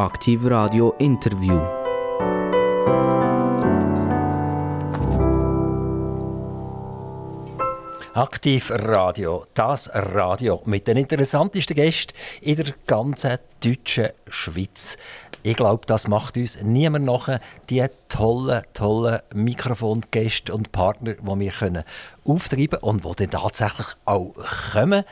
Aktiv Radio Interview. Aktiv Radio, das Radio mit den interessantesten Gästen in der ganzen deutschen Schweiz. Ich glaube, das macht uns niemand nach, die tollen, tollen Mikrofongäste und Partner, die wir können auftreiben und die dann tatsächlich auch kommen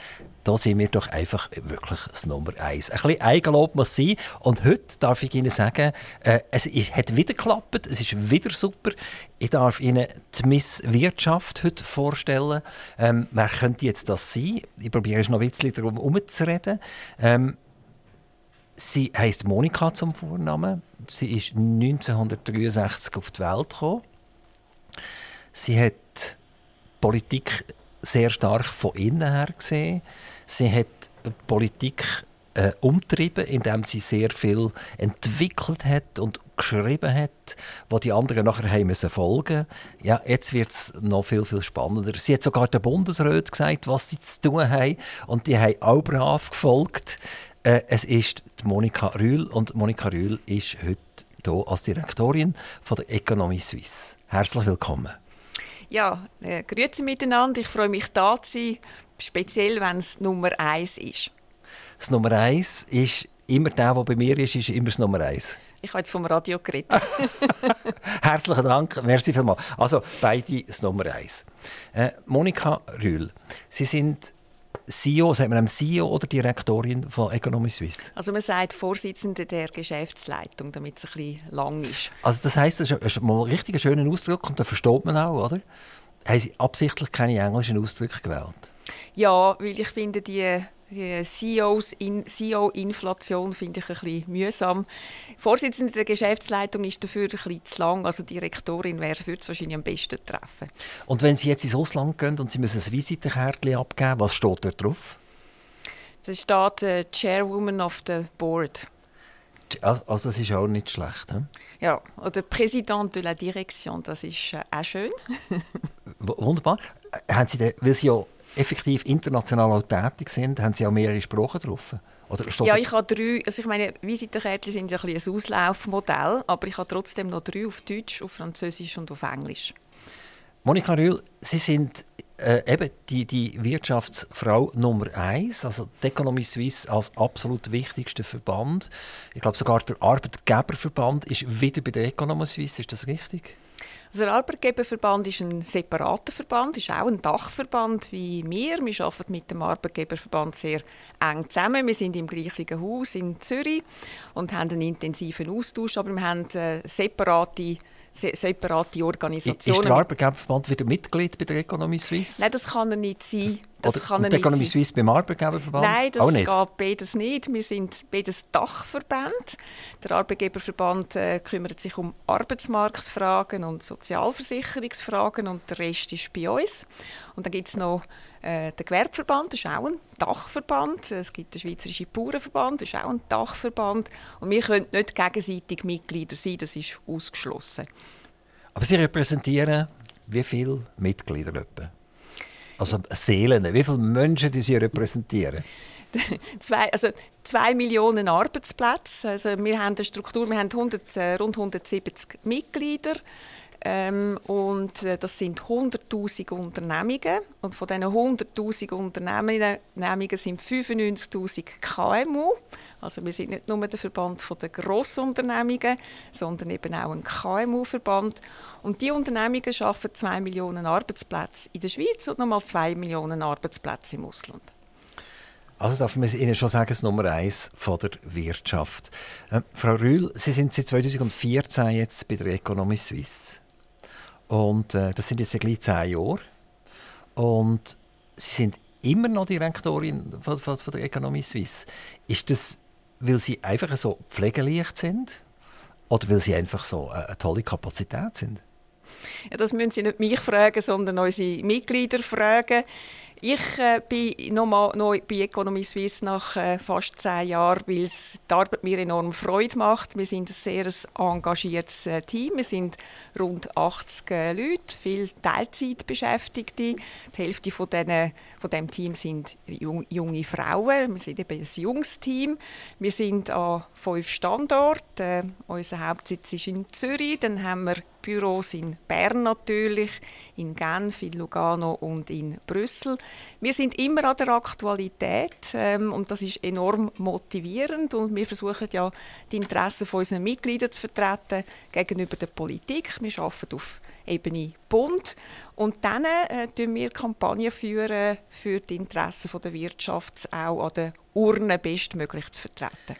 da sind wir doch einfach wirklich das Nummer eins. Ein bisschen Eigenlob muss sein. Und heute darf ich Ihnen sagen, äh, es hat wieder geklappt, es ist wieder super. Ich darf Ihnen die Miss Wirtschaft heute vorstellen. Ähm, wer könnte jetzt das sein? Ich probiere noch ein bisschen darum herumzureden. Ähm, sie heißt Monika zum Vornamen. Sie ist 1963 auf die Welt gekommen. Sie hat Politik sehr stark von innen her gesehen. Sie hat Politik äh, umtrieben, indem sie sehr viel entwickelt hat und geschrieben hat, wo die anderen nachher müssen folgen. Ja, jetzt wird es noch viel viel spannender. Sie hat sogar der Bundesrat gesagt, was sie zu tun haben, und die haben auch brav gefolgt. Äh, es ist Monika Rühl und Monika Rühl ist heute hier als Direktorin von der Economie Suisse. Herzlich willkommen. Ja, äh, grüezi miteinander. Ich freue mich, da zu sein, speziell wenn es Nummer eins ist. Das Nummer eins ist immer der, der bei mir ist, ist immer das Nummer eins. Ich habe jetzt vom Radio geredet. Herzlichen Dank, merci vielmals. Also beide das Nummer eins. Äh, Monika Rühl, Sie sind CEO, sagt man einem CEO oder Direktorin von Economy Suisse? Also man sagt Vorsitzende der Geschäftsleitung, damit es ein bisschen lang ist. Also das heisst, das ist mal ein richtig schöner Ausdruck und da versteht man auch, oder? Haben Sie absichtlich keine englischen Ausdrücke gewählt? Ja, weil ich finde, die die CEO-Inflation finde ich ein bisschen mühsam. Vorsitzende der Geschäftsleitung ist dafür ein bisschen zu lang. Also die Direktorin wäre für wahrscheinlich am besten treffen. Und wenn Sie jetzt ins Ausland gehen und Sie müssen ein Visitenkärtchen abgeben, was steht da drauf? Da steht äh, Chairwoman of the Board. Also das ist auch nicht schlecht. He? Ja, oder Präsident de la Direction, das ist äh, auch schön. Wunderbar. Haben Sie denn, weil Sie ja effektiv international auch tätig sind, haben Sie auch mehrere Sprachen drauf? ja, ich habe drei. Also ich meine, Visitenkärtchen sind ja ein, ein Auslaufmodell, aber ich habe trotzdem noch drei auf Deutsch, auf Französisch und auf Englisch. Monika Rühl, Sie sind äh, eben die, die Wirtschaftsfrau Nummer eins, also die Economie Suisse als absolut wichtigster Verband. Ich glaube sogar der Arbeitgeberverband ist wieder bei der Economie Suisse. Ist das richtig? Also der Arbeitgeberverband ist ein separater Verband, ist auch ein Dachverband wie wir. Wir arbeiten mit dem Arbeitgeberverband sehr eng zusammen. Wir sind im gleichen Haus in Zürich und haben einen intensiven Austausch, aber wir haben äh, separate separate Organisationen. Ist der Arbeitgeberverband wieder Mitglied bei der Economie Suisse? Nein, das kann er nicht sein. Das Oder kann er nicht Economie Suisse beim Arbeitgeberverband? Nein, das geht beides nicht. Wir sind beides Dachverband. Der Arbeitgeberverband äh, kümmert sich um Arbeitsmarktfragen und Sozialversicherungsfragen und der Rest ist bei uns. Und dann gibt es noch der Gewerbeverband, das ist auch ein Dachverband. Es gibt den Schweizerischen Bauernverband, das ist auch ein Dachverband. Und wir können nicht gegenseitig Mitglieder sein, das ist ausgeschlossen. Aber Sie repräsentieren wie viele Mitglieder etwa? Also Seelen, wie viele Menschen die Sie repräsentieren? zwei, also zwei Millionen Arbeitsplätze. Also wir haben eine Struktur, wir haben 100, äh, rund 170 Mitglieder. Ähm, und äh, das sind 100.000 Unternehmungen. Und von diesen 100.000 Unternehmungen sind 95.000 KMU. Also wir sind nicht nur der Verband der Grossunternehmungen, sondern eben auch ein KMU-Verband. Und die Unternehmungen schaffen 2 Millionen Arbeitsplätze in der Schweiz und nochmal 2 Millionen Arbeitsplätze im Ausland. Also darf man Ihnen schon sagen, das Nummer eins von der Wirtschaft. Äh, Frau Rühl, Sie sind seit 2014 jetzt bei der Economie Suisse. Und äh, das sind jetzt gleich zehn Jahre. Und Sie sind immer noch Direktorin von, von, von der Economie Suisse. Ist das, weil Sie einfach so pflegeleicht sind? Oder weil Sie einfach so eine, eine tolle Kapazität sind? Ja, das müssen Sie nicht mich fragen, sondern unsere Mitglieder fragen. Ich äh, bin nochmal neu bei Economy Suisse nach äh, fast zehn Jahren, weil es die Arbeit mir enorm Freude macht. Wir sind ein sehr engagiertes äh, Team. Wir sind rund 80 äh, Leute, viele Teilzeitbeschäftigte. Die Hälfte von, denen, von dem Team sind jung, junge Frauen. Wir sind eben ein junges Team. Wir sind an fünf Standorten. Äh, unser Hauptsitz ist in Zürich. Dann haben wir Büros in Bern natürlich, in Genf, in Lugano und in Brüssel. Wir sind immer an der Aktualität ähm, und das ist enorm motivierend und wir versuchen ja die Interessen von unseren Mitgliedern zu vertreten gegenüber der Politik. Wir arbeiten auf Ebene Bund und dann äh, führen wir Kampagnen führen für die Interessen der Wirtschaft auch an der Urne bestmöglich zu vertreten.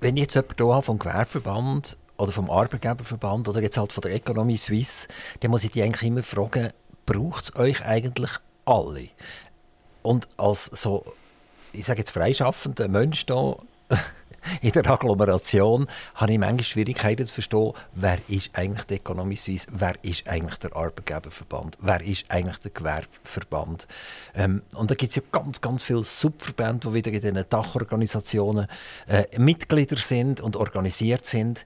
Wenn jetzt jemand hier vom Gewerbeverband oder vom Arbeitgeberverband oder jetzt halt von der Economie Suisse, dann muss ich die eigentlich immer fragen, braucht es euch eigentlich alle? Und als so, ich sage jetzt freischaffender Mensch hier, in der Agglomeration habe ich manchmal Schwierigkeiten zu verstehen, wer ist eigentlich die Economie Suisse, wer ist eigentlich der Arbeitgeberverband, wer ist eigentlich der Gewerbeverband. Ähm, und da gibt es ja ganz, ganz viele Subverbände, die wieder in diesen Dachorganisationen äh, Mitglieder sind und organisiert sind.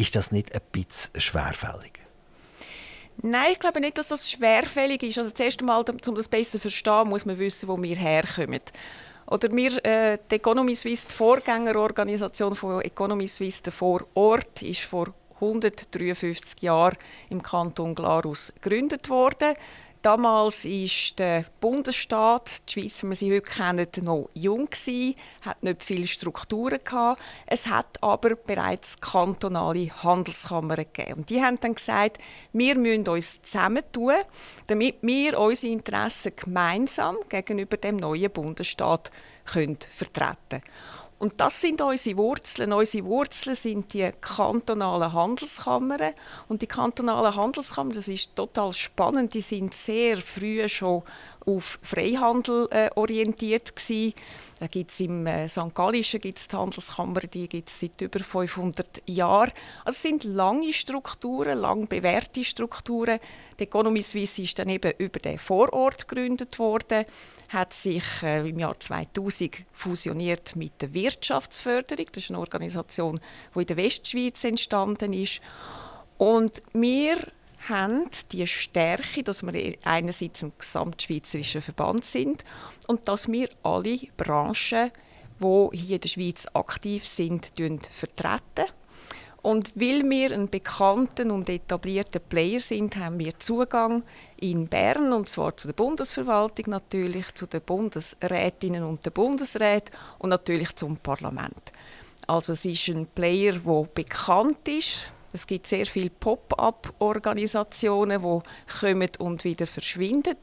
Ist das nicht ein bisschen schwerfällig? Nein, ich glaube nicht, dass das schwerfällig ist. Also zuerst einmal, um das besser zu verstehen, muss man wissen, wo wir herkommen. Oder wir, äh, die Economy Suisse, die Vorgängerorganisation von Economy Suisse, der Vorort, ist vor 153 Jahren im Kanton Glarus gegründet worden. Damals war der Bundesstaat, die Schweiz, wie wir sie heute kennen, noch jung gewesen, hat nicht viele Strukturen gehabt. Es hat aber bereits kantonale Handelskammern gegeben. Und die haben dann gesagt, wir müssen uns zusammentun, damit wir unsere Interessen gemeinsam gegenüber dem neuen Bundesstaat können vertreten können. Und das sind unsere Wurzeln. Unsere Wurzeln sind die kantonalen Handelskammern. Und die kantonalen Handelskammern, das ist total spannend, die sind sehr früh schon auf Freihandel äh, orientiert gewesen. Da gibt im äh, St. Gallischen gibt's die Handelskammer, die gibt es seit über 500 Jahren. Also es sind lange Strukturen, lang bewährte Strukturen. Die Economy Suisse ist dann eben über den Vorort gegründet worden, hat sich äh, im Jahr 2000 fusioniert mit der Wirtschaftsförderung. Das ist eine Organisation, die in der Westschweiz entstanden ist. Und wir haben die Stärke, dass wir einerseits ein gesamtschweizerischer Verband sind und dass wir alle Branchen, die hier in der Schweiz aktiv sind, vertreten. Und weil wir ein bekannter und etablierter Player sind, haben wir Zugang in Bern, und zwar zu der Bundesverwaltung natürlich, zu den Bundesrätinnen und den Bundesräten und natürlich zum Parlament. Also es ist ein Player, der bekannt ist, es gibt sehr viele Pop-up-Organisationen, die kommen und wieder verschwinden.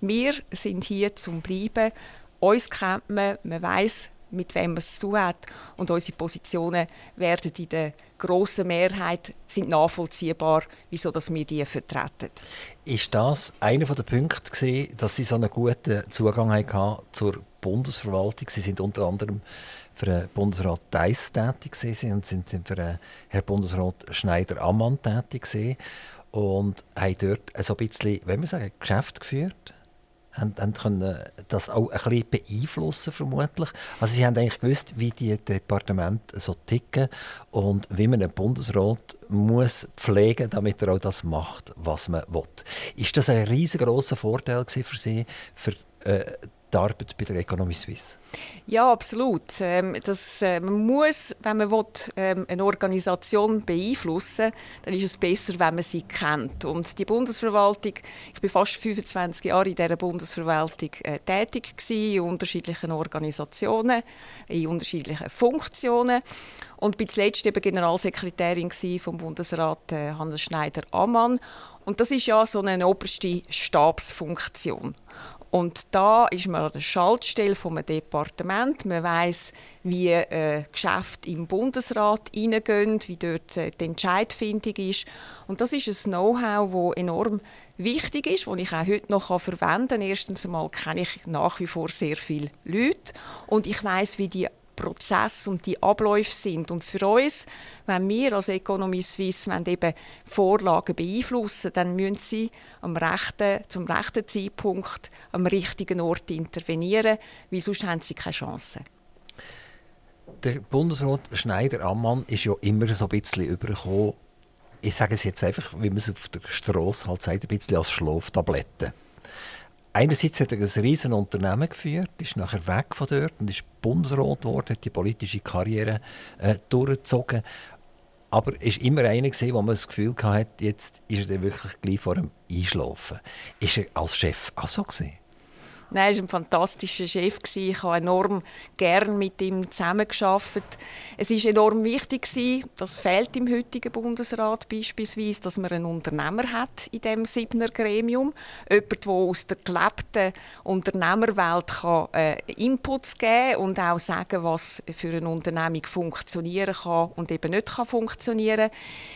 Wir sind hier zum Bleiben. Uns kennt man, man weiß, mit wem man es zu hat. Und unsere Positionen werden in der grossen Mehrheit sind nachvollziehbar, wieso dass wir die vertreten. Ist das einer der Punkte, gewesen, dass Sie so einen guten Zugang zur Bundesverwaltung? Sie sind unter anderem für den Bundesrat Deiss tätig und sind für den Herrn Bundesrat Schneider-Ammann tätig und haben dort so ein bisschen, wenn man sagen, Geschäft geführt haben, haben können das auch ein bisschen beeinflussen vermutlich. Also sie haben eigentlich gewusst, wie die Departemente so ticken und wie man einen Bundesrat muss pflegen, damit er auch das macht, was man will. Ist das ein riesengroßer Vorteil für Sie, für äh, die Arbeit bei der Economy Suisse? Ja, absolut. Ähm, das, äh, man muss, wenn man will, ähm, eine Organisation beeinflussen dann ist es besser, wenn man sie kennt. Und die Bundesverwaltung, ich bin fast 25 Jahre in dieser Bundesverwaltung äh, tätig gewesen, in unterschiedlichen Organisationen, in unterschiedlichen Funktionen und bin zuletzt eben Generalsekretärin vom Bundesrat äh, Hannes Schneider-Ammann. Und das ist ja so eine oberste Stabsfunktion. Und da ist man an der Schaltstelle vom Departement. Man weiß, wie äh, Geschäfte im Bundesrat hineingehen, wie dort äh, die Entscheidfindung ist. Und das ist ein Know-how, das enorm wichtig ist, das ich auch heute noch verwenden kann. Erstens einmal kenne ich nach wie vor sehr viele Leute und ich weiß, wie die Prozesse und die Abläufe sind. Und für uns, wenn wir als Economy Suisse eben Vorlagen beeinflussen, dann müssen sie am rechten, zum rechten Zeitpunkt am richtigen Ort intervenieren, weil sonst haben sie keine Chance. Der Bundesrat Schneider-Ammann ist ja immer so ein bisschen übergekommen, ich sage es jetzt einfach, wie man es auf der Straße halt sagt, ein bisschen als Schlaftablette. Einerseits hat er ein riesen Unternehmen geführt, ist nachher weg von dort und ist Bundesrat geworden, hat die politische Karriere äh, durchgezogen. Aber er war immer einer, wo man das Gefühl hatte, jetzt ist er wirklich gleich vor dem Einschlafen. Ist er als Chef auch so gewesen? Nein, er war ein fantastischer Chef. Ich habe enorm gerne mit ihm zusammengearbeitet. Es war enorm wichtig, das fehlt im heutigen Bundesrat beispielsweise, dass man einen Unternehmer hat in dem Siebener Gremium. Jemand, der aus der gelebten Unternehmerwelt kann, äh, Inputs geben und auch sagen, was für eine Unternehmung funktionieren kann und eben nicht kann funktionieren.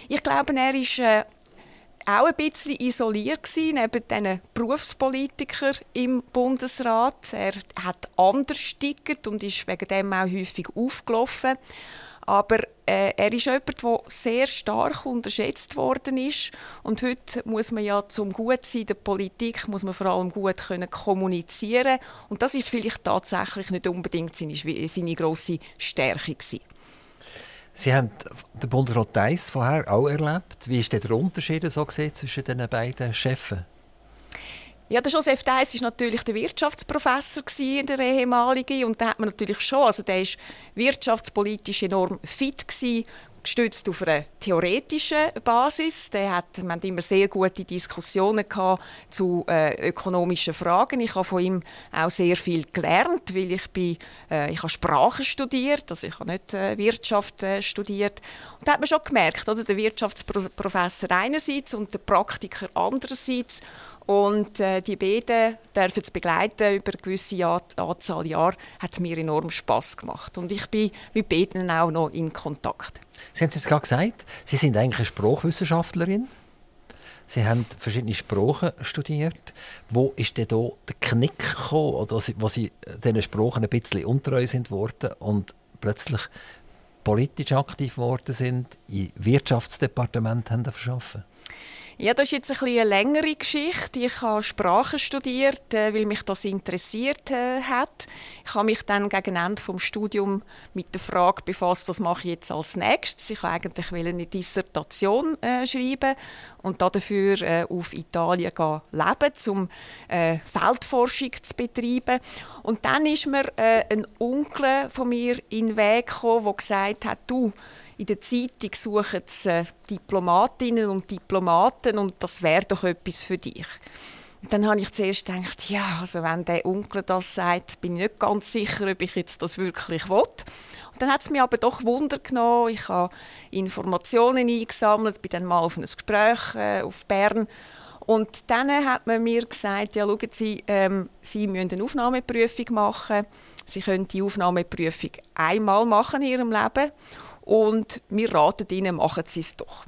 Ich glaube, er ist äh, auch ein bisschen isoliert gewesen, neben diesen Berufspolitikern im Bundesrat. Er hat anders stickert und ist wegen dem auch häufig aufgelaufen. Aber äh, er ist jemand, der sehr stark unterschätzt worden ist. Und heute muss man ja zum Gutsein der Politik muss man vor allem gut können kommunizieren. Und das ist vielleicht tatsächlich nicht unbedingt seine, seine grosse Stärke gewesen. Sie haben den Bundesrat Deiss vorher auch erlebt. Wie ist der Unterschied so gesehen zwischen den beiden Chefs? Ja, der Joseph Deiss war natürlich der Wirtschaftsprofessor in der ehemaligen und da hat man natürlich schon, also der ist wirtschaftspolitisch enorm fit gewesen, gestützt auf einer theoretischen Basis. Der hat, hatten immer sehr gute Diskussionen zu äh, ökonomischen Fragen. Ich habe von ihm auch sehr viel gelernt, weil ich bin, äh, ich habe Sprachen studiert, also ich habe nicht äh, Wirtschaft äh, studiert. Und da hat man schon gemerkt, oder, der Wirtschaftsprofessor einerseits und der Praktiker andererseits. Und äh, die beiden dürfen es begleiten über eine gewisse Jahr, Anzahl Jahre, hat mir enorm Spaß gemacht. Und ich bin mit beiden auch noch in Kontakt. Sie haben es jetzt gerade gesagt, Sie sind eigentlich eine Sprachwissenschaftlerin. Sie haben verschiedene Sprachen studiert. Wo ist denn da der Knick gekommen, oder wo Sie diesen Sprachen ein bisschen untreu sind worden und plötzlich politisch aktiv geworden sind, im Wirtschaftsdepartement haben verschaffen? Ja, das ist jetzt ein eine längere Geschichte. Ich habe Sprachen studiert, äh, weil mich das interessiert äh, hat. Ich habe mich dann gegen Ende des Studiums mit der Frage befasst, was mache ich jetzt als nächstes. Ich wollte eigentlich eine Dissertation äh, schreiben und dafür auf Italien leben, um Feldforschung zu betreiben. Und dann ist mir ein Onkel von mir in den Weg gekommen, der gesagt hat, du, in der Zeitung suchen sie Diplomatinnen und Diplomaten und das wäre doch etwas für dich. Und dann habe ich zuerst gedacht, ja, also wenn der Onkel das sagt, bin ich nicht ganz sicher, ob ich jetzt das wirklich will. Und dann hat es mich aber doch Wunder genommen. Ich habe Informationen eingesammelt, bin dann mal auf ein Gespräch äh, auf Bern und dann hat man mir gesagt, ja, schauen Sie, ähm, Sie müssen eine Aufnahmeprüfung machen. Sie können die Aufnahmeprüfung einmal machen in Ihrem Leben und wir raten ihnen, machen sie es doch.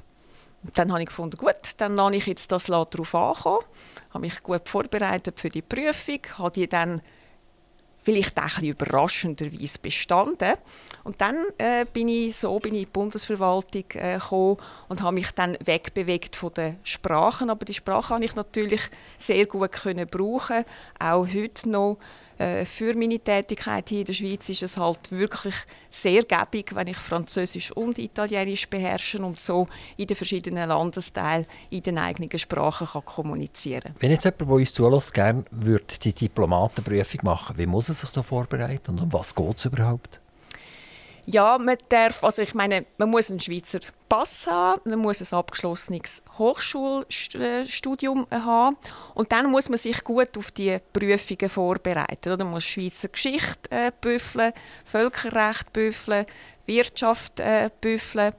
Dann habe ich gefunden, gut, dann lasse ich jetzt das darauf ankommen, habe mich gut vorbereitet für die Prüfung, habe die dann vielleicht auch ein bisschen überraschenderweise bestanden. Und dann äh, bin ich so bin ich in die Bundesverwaltung äh, gekommen und habe mich dann wegbewegt von den Sprachen. Aber die Sprache kann ich natürlich sehr gut können brauchen, auch heute noch. Äh, für meine Tätigkeit hier in der Schweiz ist es halt wirklich sehr gäbig, wenn ich Französisch und Italienisch beherrsche und so in den verschiedenen Landesteilen in den eigenen Sprachen kann kommunizieren kann. Wenn jetzt jemand, der uns zulässt, gerne würde die Diplomatenprüfung machen, wie muss er sich da vorbereiten und um was geht es überhaupt? Ja, man darf, also ich meine, man muss einen Schweizer Pass haben, man muss ein abgeschlossenes Hochschulstudium haben und dann muss man sich gut auf die Prüfungen vorbereiten. Man muss Schweizer Geschichte äh, büffeln, Völkerrecht büffeln, Wirtschaft äh, büffeln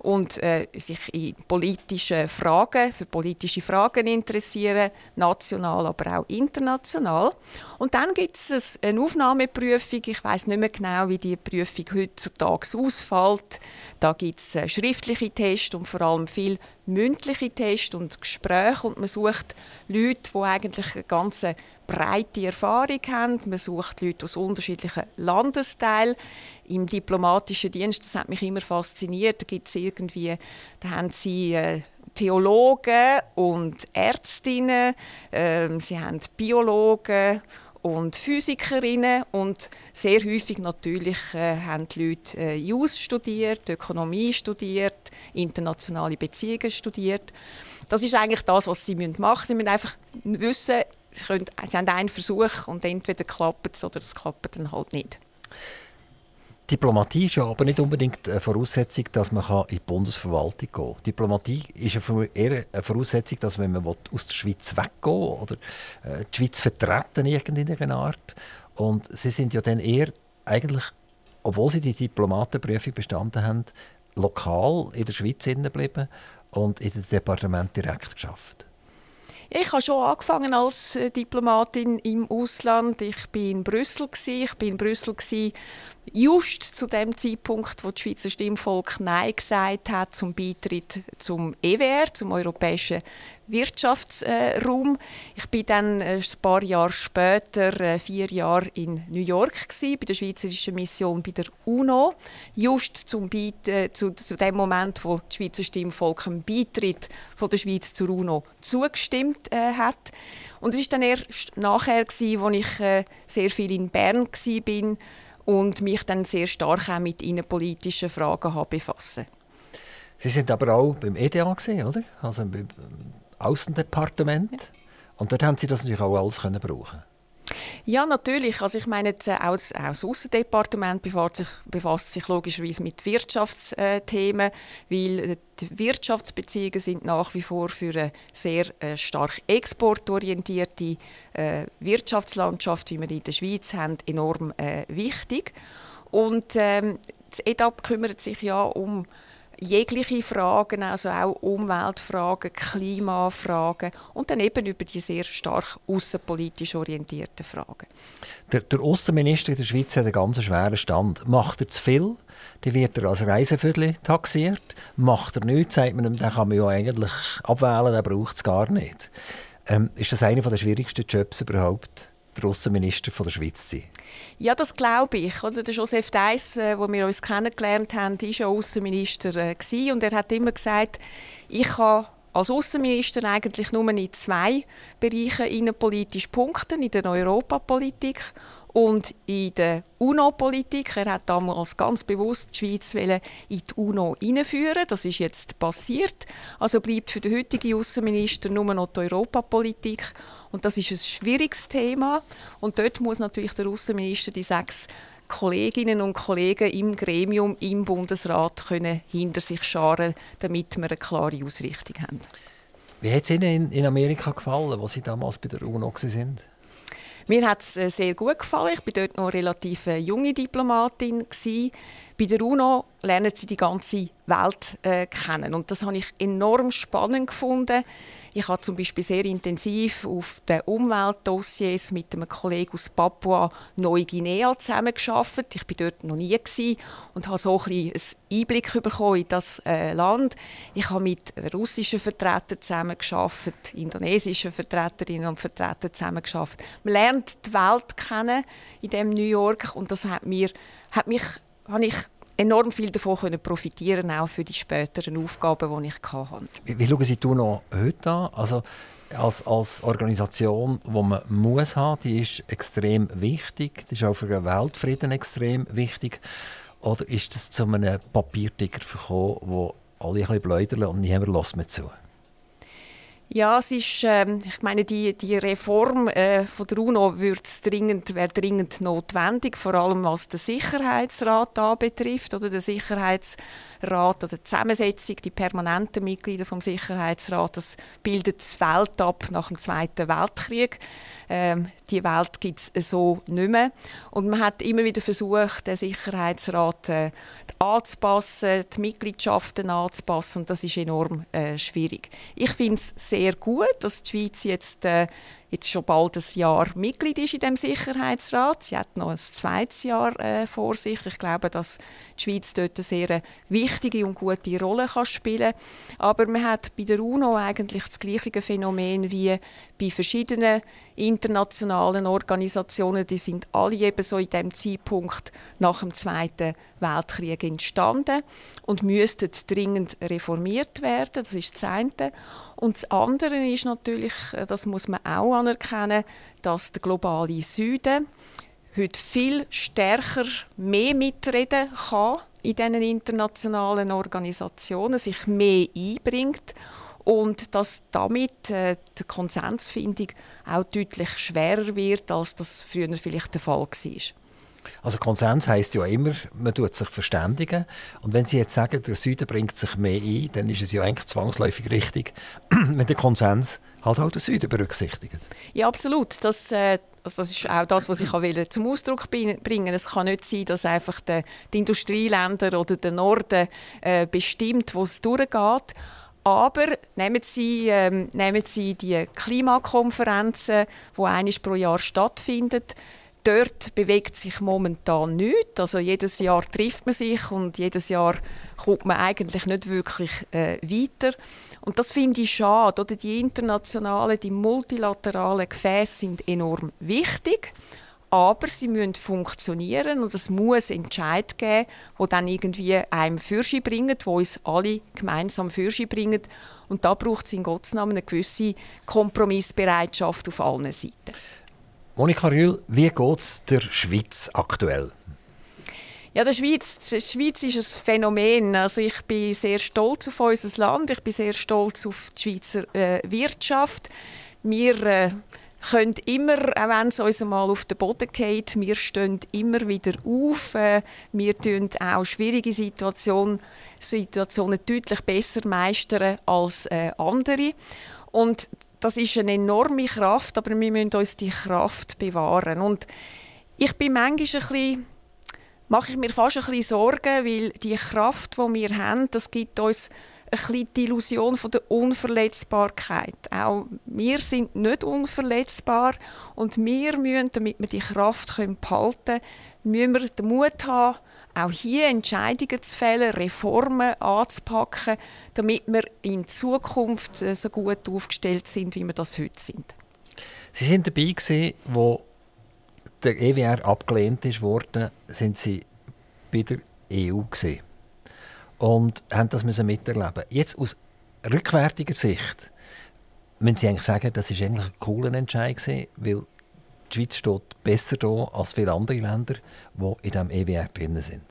und äh, sich in politische Fragen, für politische Fragen interessieren, national, aber auch international. Und dann gibt es eine Aufnahmeprüfung. Ich weiß nicht mehr genau, wie die Prüfung heutzutage ausfällt. Da gibt es äh, schriftliche Tests und vor allem viel mündliche Tests und Gespräche und man sucht Leute, die eigentlich eine ganze breite Erfahrung haben. Man sucht Leute aus unterschiedlichen Landesteilen. Im diplomatischen Dienst, das hat mich immer fasziniert. Da gibt es irgendwie, da haben sie äh, Theologen und Ärztinnen, äh, sie haben Biologen und Physikerinnen und sehr häufig natürlich äh, haben die Leute äh, Jus studiert, Ökonomie studiert, internationale Beziehungen studiert. Das ist eigentlich das, was sie machen müssen. Sie müssen einfach wissen, sie, können, sie haben einen Versuch und entweder klappt es oder es klappt dann halt nicht. Diplomatie ist ja aber nicht unbedingt eine Voraussetzung, dass man in die Bundesverwaltung gehen kann. Diplomatie ist eher eine Voraussetzung, dass wenn man aus der Schweiz weggehen oder äh, die Schweiz vertreten in irgendeiner Art. Und sie sind ja dann eher eigentlich, obwohl sie die Diplomatenprüfung bestanden haben, lokal in der Schweiz geblieben und in dem Departement direkt geschafft. Ich habe schon angefangen als äh, Diplomatin im Ausland. Ich bin in Brüssel Ich bin in Brüssel just zu dem Zeitpunkt, wo das Schweizer Stimmvolk Nein gesagt hat zum Beitritt zum EWR, zum Europäischen Wirtschaftsraum. Ich bin dann äh, ein paar Jahre später, äh, vier Jahre in New York gewesen, bei der Schweizerischen Mission bei der UNO, just zum Beit äh, zu, zu dem Moment, wo das Schweizer Stimmvolk dem Beitritt von der Schweiz zur UNO zugestimmt äh, hat. Und es ist dann erst nachher, gewesen, als ich äh, sehr viel in Bern war und mich dann sehr stark auch mit innenpolitischen Fragen befassen. Sie sind aber auch beim EDA gesehen, oder? Also beim Außendepartement. Ja. Und dort haben Sie das natürlich auch alles können brauchen. Ja, natürlich. Also ich meine, äh, auch das, Außendepartement befasst sich, befasst sich logischerweise mit Wirtschaftsthemen, weil äh, die Wirtschaftsbeziehungen sind nach wie vor für eine sehr äh, stark exportorientierte Wirtschaftslandschaft, wie wir in der Schweiz haben, enorm wichtig. Und ähm, das EDAP kümmert sich ja um jegliche Fragen, also auch Umweltfragen, Klimafragen und dann eben über die sehr stark außenpolitisch orientierten Fragen. Der, der Außenminister der Schweiz hat einen ganz schweren Stand. Macht er zu viel, dann wird er als Reiseviertel taxiert. Macht er nichts, sagt man ihm, den kann man ja eigentlich abwählen, den braucht es gar nicht. Ähm, ist das einer der schwierigsten Jobs überhaupt? Der Außenminister der Schweiz sein? Ja, das glaube ich. Oder? Der Joseph Deiss, äh, wo wir uns kennengelernt haben, war ja Außenminister äh, und er hat immer gesagt, ich kann als Außenminister eigentlich nur in zwei Bereichen innenpolitisch punkten, in der Europapolitik und in der UNO-Politik. Er hat damals ganz bewusst die Schweiz in die UNO einführen. Das ist jetzt passiert. Also bleibt für den heutigen Außenminister nur noch die Europapolitik. Und das ist ein schwieriges Thema. Und dort muss natürlich der Außenminister die sechs Kolleginnen und Kollegen im Gremium, im Bundesrat können hinter sich scharen, damit wir eine klare Ausrichtung haben. Wie hat es Ihnen in Amerika gefallen, als Sie damals bei der UNO waren? Mir hat es äh, sehr gut gefallen. Ich war dort noch relativ äh, junge Diplomatin. Bei der UNO lernen sie die ganze Welt äh, kennen. Und das habe ich enorm spannend gefunden. Ich habe zum Beispiel sehr intensiv auf den Umweltdossiers mit einem Kollegen aus Papua Neuguinea zusammengearbeitet. Ich war dort noch nie und habe so ein einen Einblick bekommen in das äh, Land. Ich habe mit russischen Vertretern zusammengearbeitet, indonesischen Vertreterinnen und Vertretern zusammengearbeitet. Man lernt die Welt kennen in dem New York und das hat mir, hat mich, habe ich enorm viel davon können profitieren auch für die späteren Aufgaben, die ich hatte. Wie, wie schauen Sie die UNO heute an? Also als, als Organisation, die man muss haben, die ist extrem wichtig. Die ist auch für den Weltfrieden extrem wichtig. Oder ist das zu einem Papiertiger verkommen, wo alle ein bisschen bläudern und niemand lässt mehr zu? Ja, es ist, ähm, ich meine, die, die Reform äh, von der UNO dringend, wäre dringend notwendig, vor allem was den Sicherheitsrat anbetrifft. Oder der Sicherheitsrat oder die Zusammensetzung, die permanenten Mitglieder vom Sicherheitsrat, das bildet die Welt ab nach dem Zweiten Weltkrieg. Ähm, die Welt gibt es so nicht mehr. Und man hat immer wieder versucht, den Sicherheitsrat äh, anzupassen, die Mitgliedschaften anzupassen. Und das ist enorm äh, schwierig. Ich finde es sehr gut, dass die Schweiz jetzt äh, jetzt schon bald ein Jahr Mitglied ist in dem Sicherheitsrat. Sie hat noch ein zweites Jahr äh, vor sich. Ich glaube, dass die Schweiz dort eine sehr wichtige und gute Rolle kann spielen Aber man hat bei der UNO eigentlich das gleiche Phänomen wie bei verschiedenen internationalen Organisationen. Die sind alle eben so in dem Zeitpunkt nach dem Zweiten Weltkrieg entstanden und müssten dringend reformiert werden. Das ist das eine. Und das andere ist natürlich, äh, das muss man auch anerkennen, dass der globale Süden heute viel stärker mehr mitreden kann in diesen internationalen Organisationen, sich mehr einbringt und dass damit äh, die Konsensfindung auch deutlich schwerer wird, als das früher vielleicht der Fall war. Also Konsens heißt ja immer, man tut sich verständigen. Und wenn Sie jetzt sagen, der Süden bringt sich mehr ein, dann ist es ja eigentlich zwangsläufig richtig, wenn der Konsens halt auch den Süden berücksichtigt. Ja, absolut. Das, äh, also das ist auch das, was ich auch zum Ausdruck bringen Es kann nicht sein, dass einfach die, die Industrieländer oder der Norden äh, bestimmt, wo es durchgeht. Aber nehmen Sie, ähm, nehmen Sie die Klimakonferenzen, die einmal pro Jahr stattfinden dort bewegt sich momentan nichts. Also jedes Jahr trifft man sich und jedes Jahr kommt man eigentlich nicht wirklich äh, weiter. Und das finde ich schade. Oder? Die internationalen, die multilateralen Gefäße sind enorm wichtig, aber sie müssen funktionieren und es muss Entscheid geben, wo dann irgendwie einem Fürschi bringen, wo uns alle gemeinsam Fürschi bringen. Und da braucht es in Gottes Namen eine gewisse Kompromissbereitschaft auf allen Seiten. Monika Rühl, wie geht es der Schweiz aktuell? Ja, der Schweiz, die Schweiz ist ein Phänomen. Also ich bin sehr stolz auf unser Land. Ich bin sehr stolz auf die Schweizer äh, Wirtschaft. Wir äh, können immer, auch wenn es uns mal auf den Boden geht, wir stehen immer wieder auf. Äh, wir tun auch schwierige Situationen, Situationen deutlich besser meistern als äh, andere. Und das ist eine enorme Kraft, aber wir müssen uns die Kraft bewahren. Und ich bin manchmal ein bisschen, mache ich mir fast ein bisschen Sorgen, weil die Kraft, die wir haben, das gibt uns ein bisschen die Illusion von der Unverletzbarkeit. Auch wir sind nicht unverletzbar und wir müssen, damit wir die Kraft behalten können, müssen wir den Mut haben, auch hier Entscheidungen zu fällen, Reformen anzupacken, damit wir in Zukunft äh, so gut aufgestellt sind, wie wir das heute sind. Sie sind dabei gewesen, wo der EWR abgelehnt ist worden, sind Sie bei der EU gewesen und haben das müssen miterleben. Jetzt aus rückwärtiger Sicht müssen Sie eigentlich sagen, das ist eigentlich ein cooler Entscheid gewesen, weil die Schweiz steht besser da als viele andere Länder, die in diesem EWR drin sind.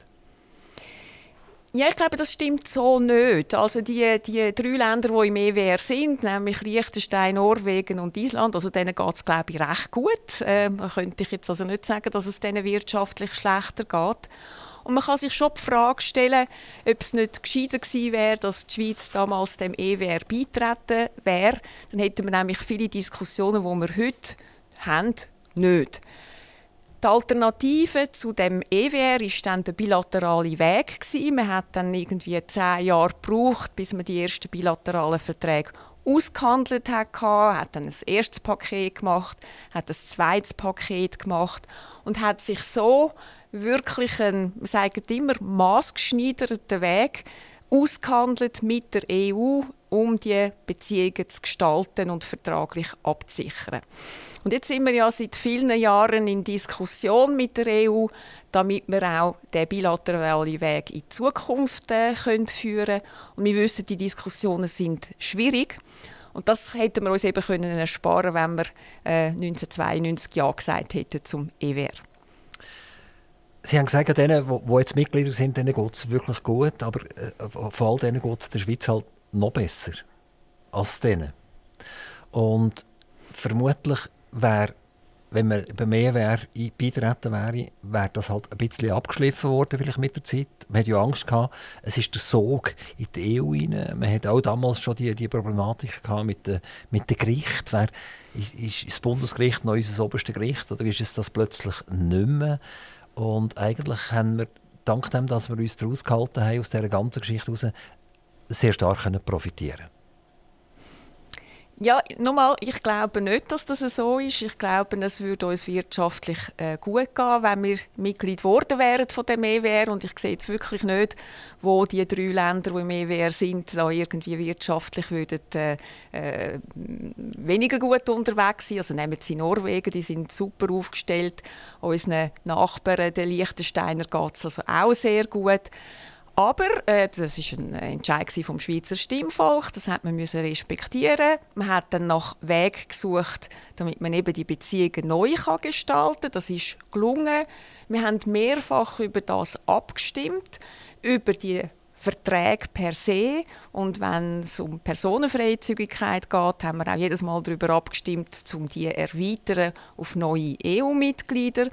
Ja, ich glaube, das stimmt so nicht. Also die, die drei Länder, die im EWR sind, nämlich Liechtenstein, Norwegen und Island, also denen geht es, glaube ich, recht gut. Äh, könnte ich jetzt also nicht sagen, dass es denen wirtschaftlich schlechter geht. Und man kann sich schon die Frage stellen, ob es nicht gescheiter gewesen wäre, dass die Schweiz damals dem EWR beitreten wäre. Dann hätten wir nämlich viele Diskussionen, die wir heute haben, nicht. Die Alternative zu dem EWR war dann der bilaterale Weg. Man hat dann irgendwie zehn Jahre gebraucht, bis man die ersten bilateralen Verträge ausgehandelt hat, hat dann ein erstes Paket gemacht, hat ein zweites Paket gemacht und hat sich so wirklich einen, wir sagen immer, maßgeschneiderten Weg ausgehandelt mit der EU, um die Beziehungen zu gestalten und vertraglich abzusichern. Und jetzt sind wir ja seit vielen Jahren in Diskussion mit der EU, damit wir auch den bilateralen Weg in Zukunft äh, können führen Und wir wissen, die Diskussionen sind schwierig. Und das hätten wir uns eben können ersparen, wenn wir äh, 1992 ja gesagt hätten zum EWR. Sie haben gesagt, denen, die jetzt Mitglieder sind, denen geht es wirklich gut, aber äh, vor allem denen geht es der Schweiz halt noch besser als denen. Und vermutlich wäre, wenn man bei mehr wäre, beitreten wäre, wäre das halt ein bisschen abgeschliffen worden vielleicht mit der Zeit. Man hat ja Angst gehabt, es ist der Sog in die EU rein. Man hat auch damals schon die, die Problematik gehabt mit dem mit de Gericht. Wer, ist, ist das Bundesgericht noch unser oberstes Gericht oder ist es das plötzlich nicht mehr? Und eigentlich haben wir, dank dem, dass wir uns daraus gehalten haben, aus dieser ganzen Geschichte heraus, sehr stark profitieren Ja, nochmal, ich glaube nicht, dass das so ist. Ich glaube, es würde uns wirtschaftlich äh, gut gehen, wenn wir Mitglied geworden wären von dem EWR. Und ich sehe jetzt wirklich nicht, wo die drei Länder, die im EWR sind, da irgendwie wirtschaftlich würden, äh, äh, weniger gut unterwegs sein. Also nehmen Sie Norwegen, die sind super aufgestellt. Unseren Nachbarn, den Liechtensteiner, geht es also auch sehr gut. Aber äh, das ist ein Entscheid vom Schweizer Stimmvolk, das hat man müssen respektieren. Man hat dann nach Weg gesucht, damit man eben die Beziehungen neu kann gestalten. Das ist gelungen. Wir haben mehrfach über das abgestimmt, über die Verträge per se. Und wenn es um Personenfreizügigkeit geht, haben wir auch jedes Mal darüber abgestimmt, um die erweitern auf neue EU-Mitglieder.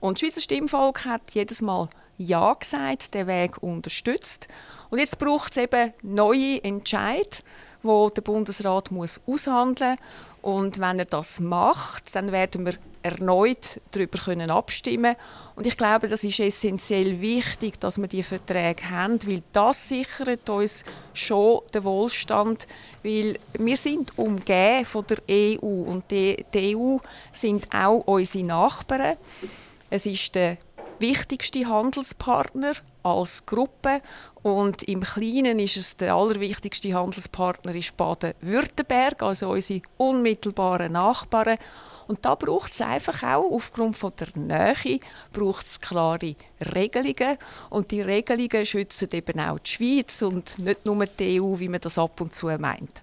Und das Schweizer Stimmvolk hat jedes Mal ja gesagt, den Weg unterstützt. Und jetzt braucht es eben neue Entscheid, wo der Bundesrat muss aushandeln und wenn er das macht, dann werden wir erneut darüber können abstimmen und ich glaube, das ist essentiell wichtig, dass wir die Verträge haben, weil das sichert uns schon den Wohlstand, weil wir sind umgeben von der EU und die, die EU sind auch unsere Nachbarn. Es ist der wichtigste Handelspartner als Gruppe und im Kleinen ist es der allerwichtigste Handelspartner ist Baden-Württemberg, also unsere unmittelbaren Nachbarn. Und da braucht es einfach auch, aufgrund von der Nähe, braucht es klare Regelungen. Und die Regelungen schützen eben auch die Schweiz und nicht nur die EU, wie man das ab und zu meint.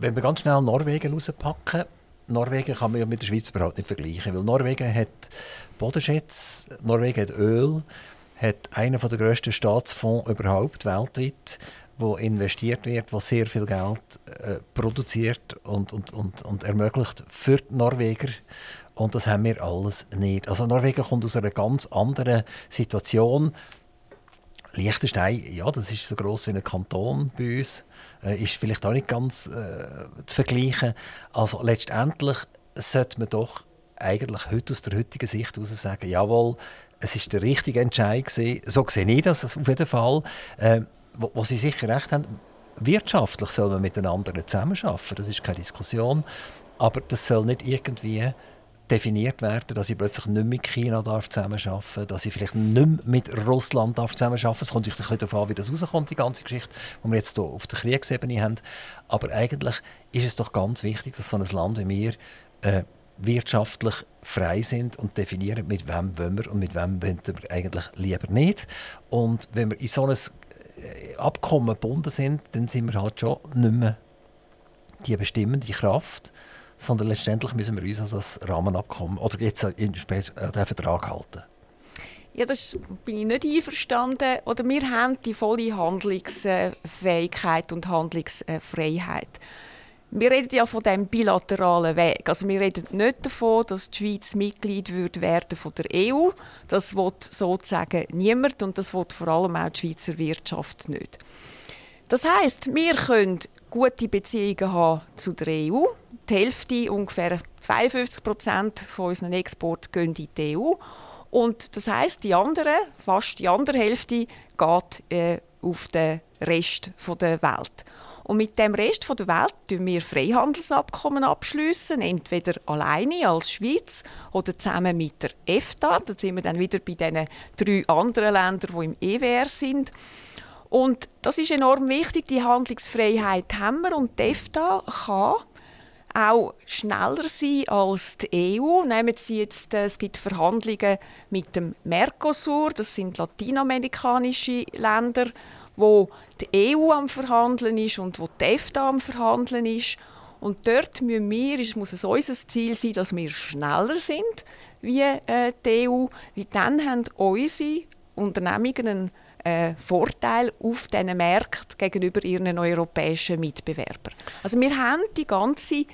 Wenn wir ganz schnell Norwegen rauspacken, Norwegen kann man ja mit der Schweiz überhaupt nicht vergleichen, weil Norwegen hat Bodenschätze, Norwegen hat Öl, hat einen der grössten Staatsfonds überhaupt weltweit, wo investiert wird, wo sehr viel Geld äh, produziert und, und, und, und ermöglicht für die Norweger. Und das haben wir alles nicht. Also Norwegen kommt aus einer ganz anderen Situation. Liechtenstein, ja, das ist so groß wie ein Kanton bei uns, äh, ist vielleicht auch nicht ganz äh, zu vergleichen. Also letztendlich sollte man doch eigentlich heute aus der heutigen Sicht heraus sagen, jawohl, es ist der richtige Entscheid gewesen. So sehe ich das auf jeden Fall. Äh, wo, wo, Sie sicher recht haben, wirtschaftlich soll man miteinander zusammenarbeiten, das ist keine Diskussion. Aber das soll nicht irgendwie definiert werden, dass ich plötzlich nicht mit China darf zusammenarbeiten darf, dass ich vielleicht nicht mehr mit Russland darf zusammenarbeiten darf. Es kommt ein bisschen darauf an, wie das rauskommt, die ganze Geschichte, die wir jetzt hier auf der Kriegsebene haben. Aber eigentlich ist es doch ganz wichtig, dass so ein Land wie wir äh, wirtschaftlich frei sind und definieren, mit wem wollen wir und mit wem wollen wir eigentlich lieber nicht. Und wenn wir in so ein äh, Abkommen gebunden sind, dann sind wir halt schon nicht mehr die bestimmende Kraft, sondern letztendlich müssen wir uns an das Rahmenabkommen oder jetzt an den Vertrag halten. Ja, das bin ich nicht einverstanden. Oder wir haben die volle Handlungsfähigkeit und Handlungsfreiheit. Wir reden ja von dem bilateralen Weg. Also wir reden nicht davon, dass die Schweiz Mitglied wird werden von der EU. Das will sozusagen niemand und das will vor allem auch die Schweizer Wirtschaft nicht. Das heißt, wir können gute Beziehungen haben zu der EU. Die Hälfte, ungefähr 52 Prozent von unseren gehen in die EU. Und das heißt, die andere, fast die andere Hälfte geht äh, auf den Rest der Welt. Und mit dem Rest der Welt schließen wir Freihandelsabkommen abschließen, entweder alleine als Schweiz oder zusammen mit der EFTA. Da sind wir dann wieder bei den drei anderen Ländern, die im EWR sind. Und das ist enorm wichtig. Die Handlungsfreiheit haben wir und die EFTA kann auch schneller sein als die EU. Nehmen Sie jetzt, äh, es gibt Verhandlungen mit dem Mercosur, das sind lateinamerikanische Länder, wo die EU am Verhandeln ist und wo die EFTA am Verhandeln ist. Und dort müssen wir, es muss es unser Ziel sein, dass wir schneller sind wie äh, die EU, weil dann haben unsere Unternehmungen einen äh, Vorteil auf diesen Märkten gegenüber ihren europäischen Mitbewerbern. Also wir haben die ganze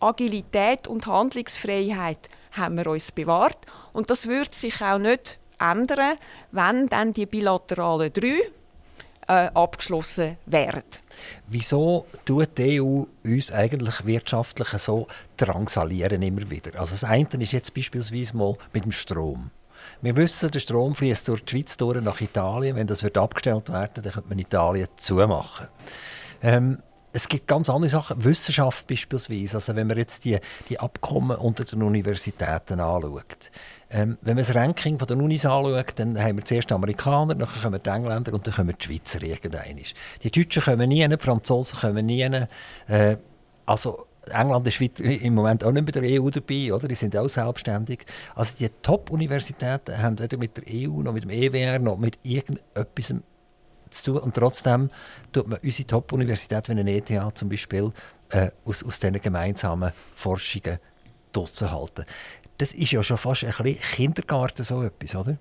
Agilität und Handlungsfreiheit haben wir uns bewahrt und das wird sich auch nicht ändern, wenn dann die bilateralen drei äh, abgeschlossen werden. Wieso tut die EU uns eigentlich wirtschaftlich so drangsalieren immer wieder? Also das eine ist jetzt beispielsweise mal mit dem Strom. Wir wissen, der Strom fließt durch die Schweiz durch nach Italien. Wenn das wird abgestellt werden, dann könnte man Italien zumachen. Ähm, es gibt ganz andere Sachen, Wissenschaft beispielsweise. Also wenn man jetzt die, die Abkommen unter den Universitäten anschaut. Ähm, wenn man das Ranking von den Unis anschaut, dann haben wir zuerst die Amerikaner, dann kommen die Engländer und dann kommen die Schweizer irgendwann. Die Deutschen kommen nie, die Franzosen kommen nie. Äh, also England ist im Moment auch nicht mit der EU dabei, oder? die sind auch selbstständig. Also die Top-Universitäten haben weder mit der EU noch mit dem EWR noch mit irgendetwas zu tun. Und trotzdem tut man unsere Top-Universität wie eine ETH zum Beispiel äh, aus, aus diesen gemeinsamen Forschungen draussen halten. Das ist ja schon fast ein bisschen Kindergarten, so etwas, oder?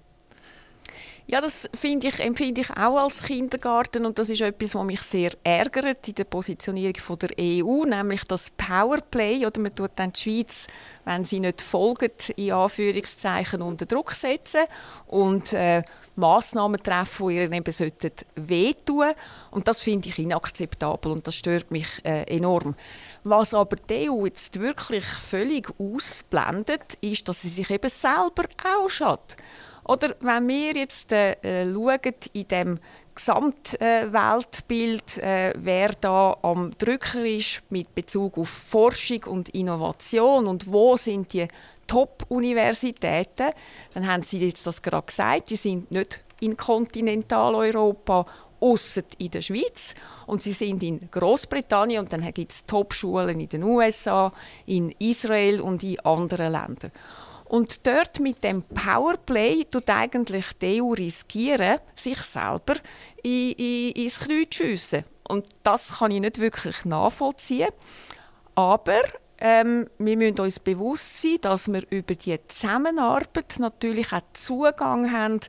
Ja, das finde ich, empfinde ich auch als Kindergarten und das ist etwas, was mich sehr ärgert in der Positionierung von der EU, nämlich das Powerplay oder man tut dann die Schweiz, wenn sie nicht folgt, in Anführungszeichen unter Druck setzen und äh, Massnahmen treffen, die ihr eben sollten wehtun und das finde ich inakzeptabel und das stört mich äh, enorm. Was aber die EU jetzt wirklich völlig ausblendet, ist, dass sie sich eben selber auch schadet. Oder wenn wir jetzt äh, schauen, in dem Gesamtweltbild, äh, äh, wer da am Drücker ist mit Bezug auf Forschung und Innovation und wo sind die Top-Universitäten, dann haben Sie jetzt das gerade gesagt, die sind nicht in Kontinentaleuropa, außer in der Schweiz. Und sie sind in Großbritannien und dann gibt es Top-Schulen in den USA, in Israel und in anderen Ländern. Und dort mit dem Powerplay tut eigentlich die EU riskieren, sich selber in, in, ins Knie zu schiessen. Und das kann ich nicht wirklich nachvollziehen. Aber ähm, wir müssen uns bewusst sein, dass wir über die Zusammenarbeit natürlich auch Zugang haben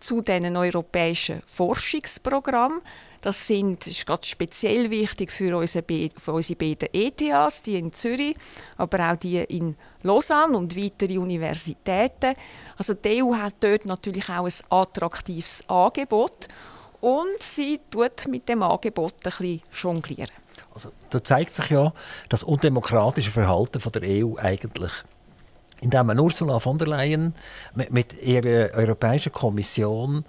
zu diesen europäischen Forschungsprogrammen. Das, sind, ist ganz speziell wichtig für unsere, für unsere beiden ETHs, die in Zürich, aber auch die in Lausanne und weitere Universitäten. Also die EU hat dort natürlich auch ein attraktives Angebot und sie tut mit dem Angebot ein bisschen jonglieren. Also, da zeigt sich ja das undemokratische Verhalten von der EU eigentlich indem man Ursula von der Leyen mit, mit ihrer Europäischen Kommission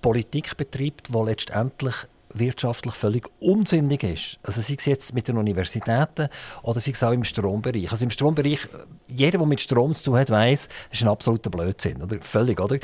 Politik betreibt, die letztendlich wirtschaftlich völlig unsinnig ist. Also sei es jetzt mit den Universitäten oder sei es auch im Strombereich. Also im Strombereich, jeder, der mit Strom zu tun hat, weiß, das ist ein absoluter Blödsinn. Oder? Völlig, oder?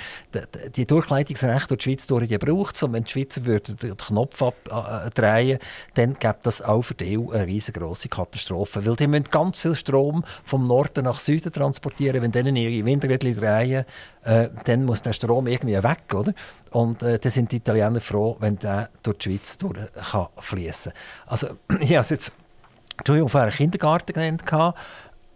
Die Durchleitungsrechte, die die Schweiz durch die braucht, und wenn die Schweizer würden den Knopf abdrehen, dann gibt das auch für die EU eine riesengroße Katastrophe. Weil die müssen ganz viel Strom vom Norden nach Süden transportieren. Wenn denen ihre Windräder drehen, äh, dann muss der Strom irgendwie weg, oder? Und äh, dann sind die Italiener froh, wenn der durch die Schweiz durch kann fließen. Also ich habe jetzt Entschuldigung, einen Kindergarten genannt,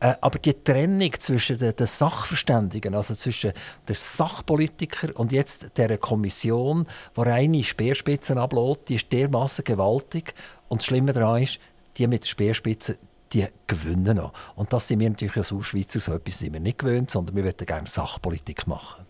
äh, aber die Trennung zwischen den, den, Sachverständigen, also zwischen den Sachpolitiker und jetzt der Kommission, die reine Speerspitzen ablädt, die ist dermaßen gewaltig. Und das Schlimme daran ist, die mit der Speerspitze die gewinnen noch. Und das sind wir natürlich als Schweizer so etwas sind wir nicht gewöhnt, sondern wir möchten gerne Sachpolitik machen.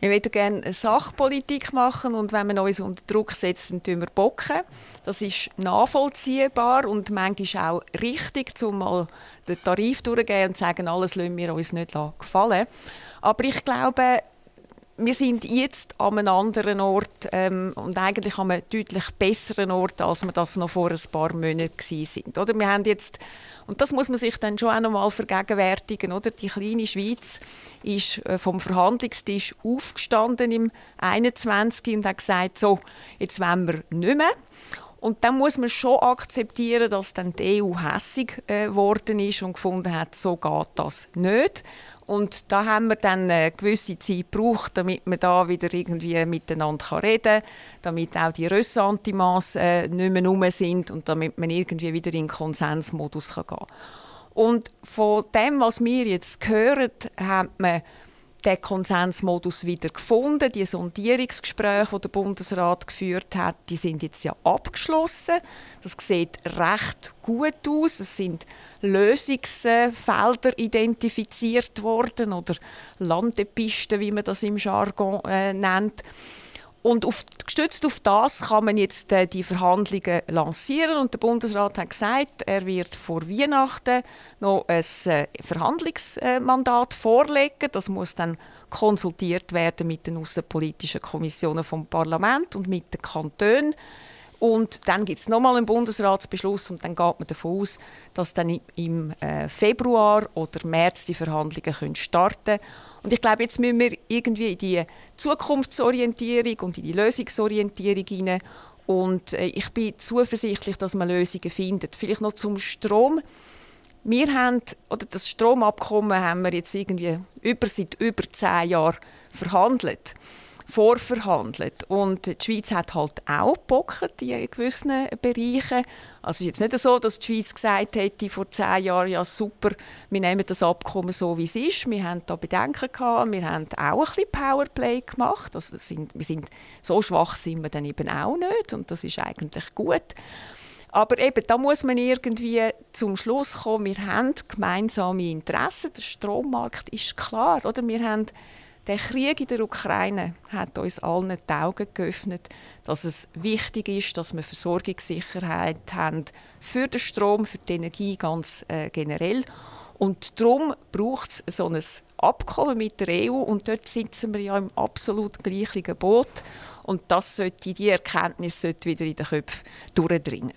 Wir möchten gerne Sachpolitik machen und wenn man uns unter Druck setzt, dann tun wir bocken. Das ist nachvollziehbar und manchmal auch richtig, um mal den Tarif durchzugehen und zu sagen, alles lassen wir uns nicht gefallen. Aber ich glaube, wir sind jetzt an einem anderen Ort ähm, und eigentlich an einem deutlich besseren Ort, als wir das noch vor ein paar Monaten sind. Oder wir haben jetzt, und das muss man sich dann schon auch noch mal vergegenwärtigen, oder? Die kleine Schweiz ist äh, vom Verhandlungstisch aufgestanden im 21. und hat gesagt, so, jetzt wollen wir nicht mehr. Und dann muss man schon akzeptieren, dass dann die EU hässig äh, geworden ist und gefunden hat, so geht das nicht. Und da haben wir dann eine gewisse Zeit gebraucht, damit wir da wieder irgendwie miteinander reden kann, damit auch die Ressentiments äh, nicht mehr rum sind und damit man irgendwie wieder in den Konsensmodus gehen kann. Und von dem, was wir jetzt hören, hat man den Konsensmodus wieder gefunden. Die Sondierungsgespräche, die der Bundesrat geführt hat, die sind jetzt ja abgeschlossen. Das sieht recht gut aus. Es sind Lösungsfelder identifiziert worden oder Landepisten, wie man das im Jargon äh, nennt. Und auf, gestützt auf das kann man jetzt äh, die Verhandlungen lancieren. Und der Bundesrat hat gesagt, er wird vor Weihnachten noch ein äh, Verhandlungsmandat vorlegen. Das muss dann konsultiert werden mit den außenpolitischen Kommissionen vom Parlament und mit den Kantonen. Und dann gibt es nochmal einen Bundesratsbeschluss und dann geht man davon aus, dass dann im äh, Februar oder März die Verhandlungen können starten können. Und ich glaube, jetzt müssen wir irgendwie in die Zukunftsorientierung und in die Lösungsorientierung hinein. Und äh, ich bin zuversichtlich, dass man Lösungen findet. Vielleicht noch zum Strom. Wir haben, oder das Stromabkommen haben wir jetzt irgendwie über, seit über zehn Jahren verhandelt vorverhandelt. Und die Schweiz hat halt auch gepockt in gewissen Bereichen. Also es ist jetzt nicht so, dass die Schweiz gesagt hätte vor zehn Jahren, ja super, wir nehmen das Abkommen so, wie es ist. Wir haben da Bedenken gehabt, wir haben auch ein bisschen Powerplay gemacht. Also sind, wir sind, so schwach sind wir dann eben auch nicht und das ist eigentlich gut. Aber eben, da muss man irgendwie zum Schluss kommen, wir haben gemeinsame Interessen. Der Strommarkt ist klar, oder? Wir haben der Krieg in der Ukraine hat uns allen die Augen geöffnet, dass es wichtig ist, dass wir Versorgungssicherheit haben für den Strom, für die Energie ganz äh, generell. Und darum braucht es so ein Abkommen mit der EU und dort sitzen wir ja im absolut gleichen Boot. Und das sollte, die Erkenntnis sollte wieder in den Köpfen durchdringen.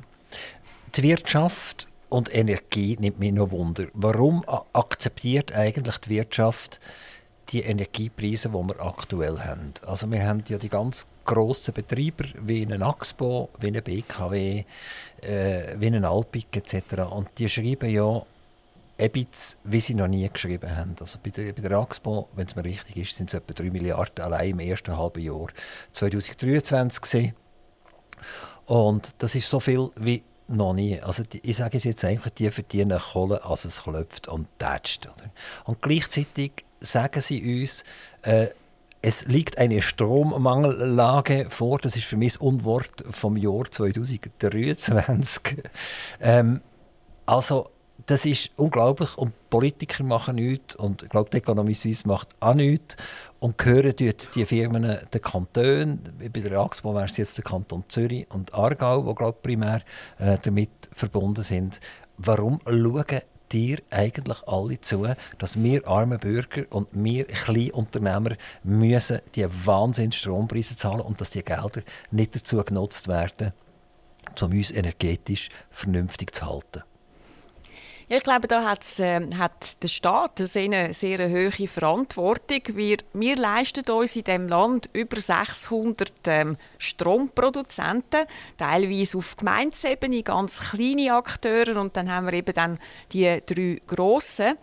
Die Wirtschaft und Energie nimmt mich noch Wunder. Warum akzeptiert eigentlich die Wirtschaft die Energiepreise, die wir aktuell haben. Also wir haben ja die ganz grossen Betreiber wie einen Axpo, wie einen BKW, äh, wie einen Alpic etc. Und die schreiben ja EBITs, wie sie noch nie geschrieben haben. Also bei der, bei der Axpo, wenn es mir richtig ist, sind es etwa 3 Milliarden allein im ersten halben Jahr 2023 gewesen. Und das ist so viel wie noch nie. Also ich sage es jetzt einfach, die verdienen Kohle, als es klopft und tätscht. Und gleichzeitig sagen sie uns, äh, es liegt eine Strommangellage vor. Das ist für mich das Unwort vom Jahr 2023. ähm, also das ist unglaublich und Politiker machen nichts und ich glaube, die Ökonomie Suisse macht auch nichts und gehören dort die Firmen den Kantonen. Bei der AXPO wäre es jetzt der Kanton Zürich und Aargau, die glaube primär äh, damit verbunden sind. Warum schauen dir eigentlich alle zu, dass wir arme Bürger und wir Kleinunternehmer müssen die Wahnsinn Strompreise zahlen und dass die Gelder nicht dazu genutzt werden, um uns energetisch vernünftig zu halten. Ich glaube, da äh, hat der Staat eine sehr, sehr hohe Verantwortung. Wir, wir leisten uns in diesem Land über 600 ähm, Stromproduzenten, teilweise auf Gemeindesebene, ganz kleine Akteure und dann haben wir eben dann die drei grossen.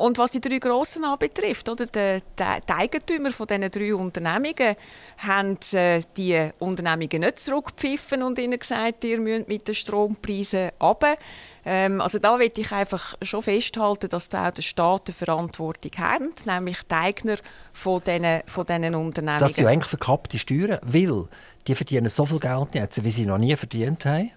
Und was die drei Grossen anbetrifft, oder die, die, Eigentümer von diesen drei Unternehmungen haben äh, die Unternehmungen nicht zurückgepfiffen und ihnen gesagt, ihr müsst mit den Strompreisen runter. Ähm, also da will ich einfach schon festhalten, dass da auch der Staat eine Verantwortung hat, nämlich die Eigner von diesen, von diesen Unternehmen. Das sind ja eigentlich verkappte Steuern, weil die verdienen so viel Geld jetzt, wie sie noch nie verdient haben.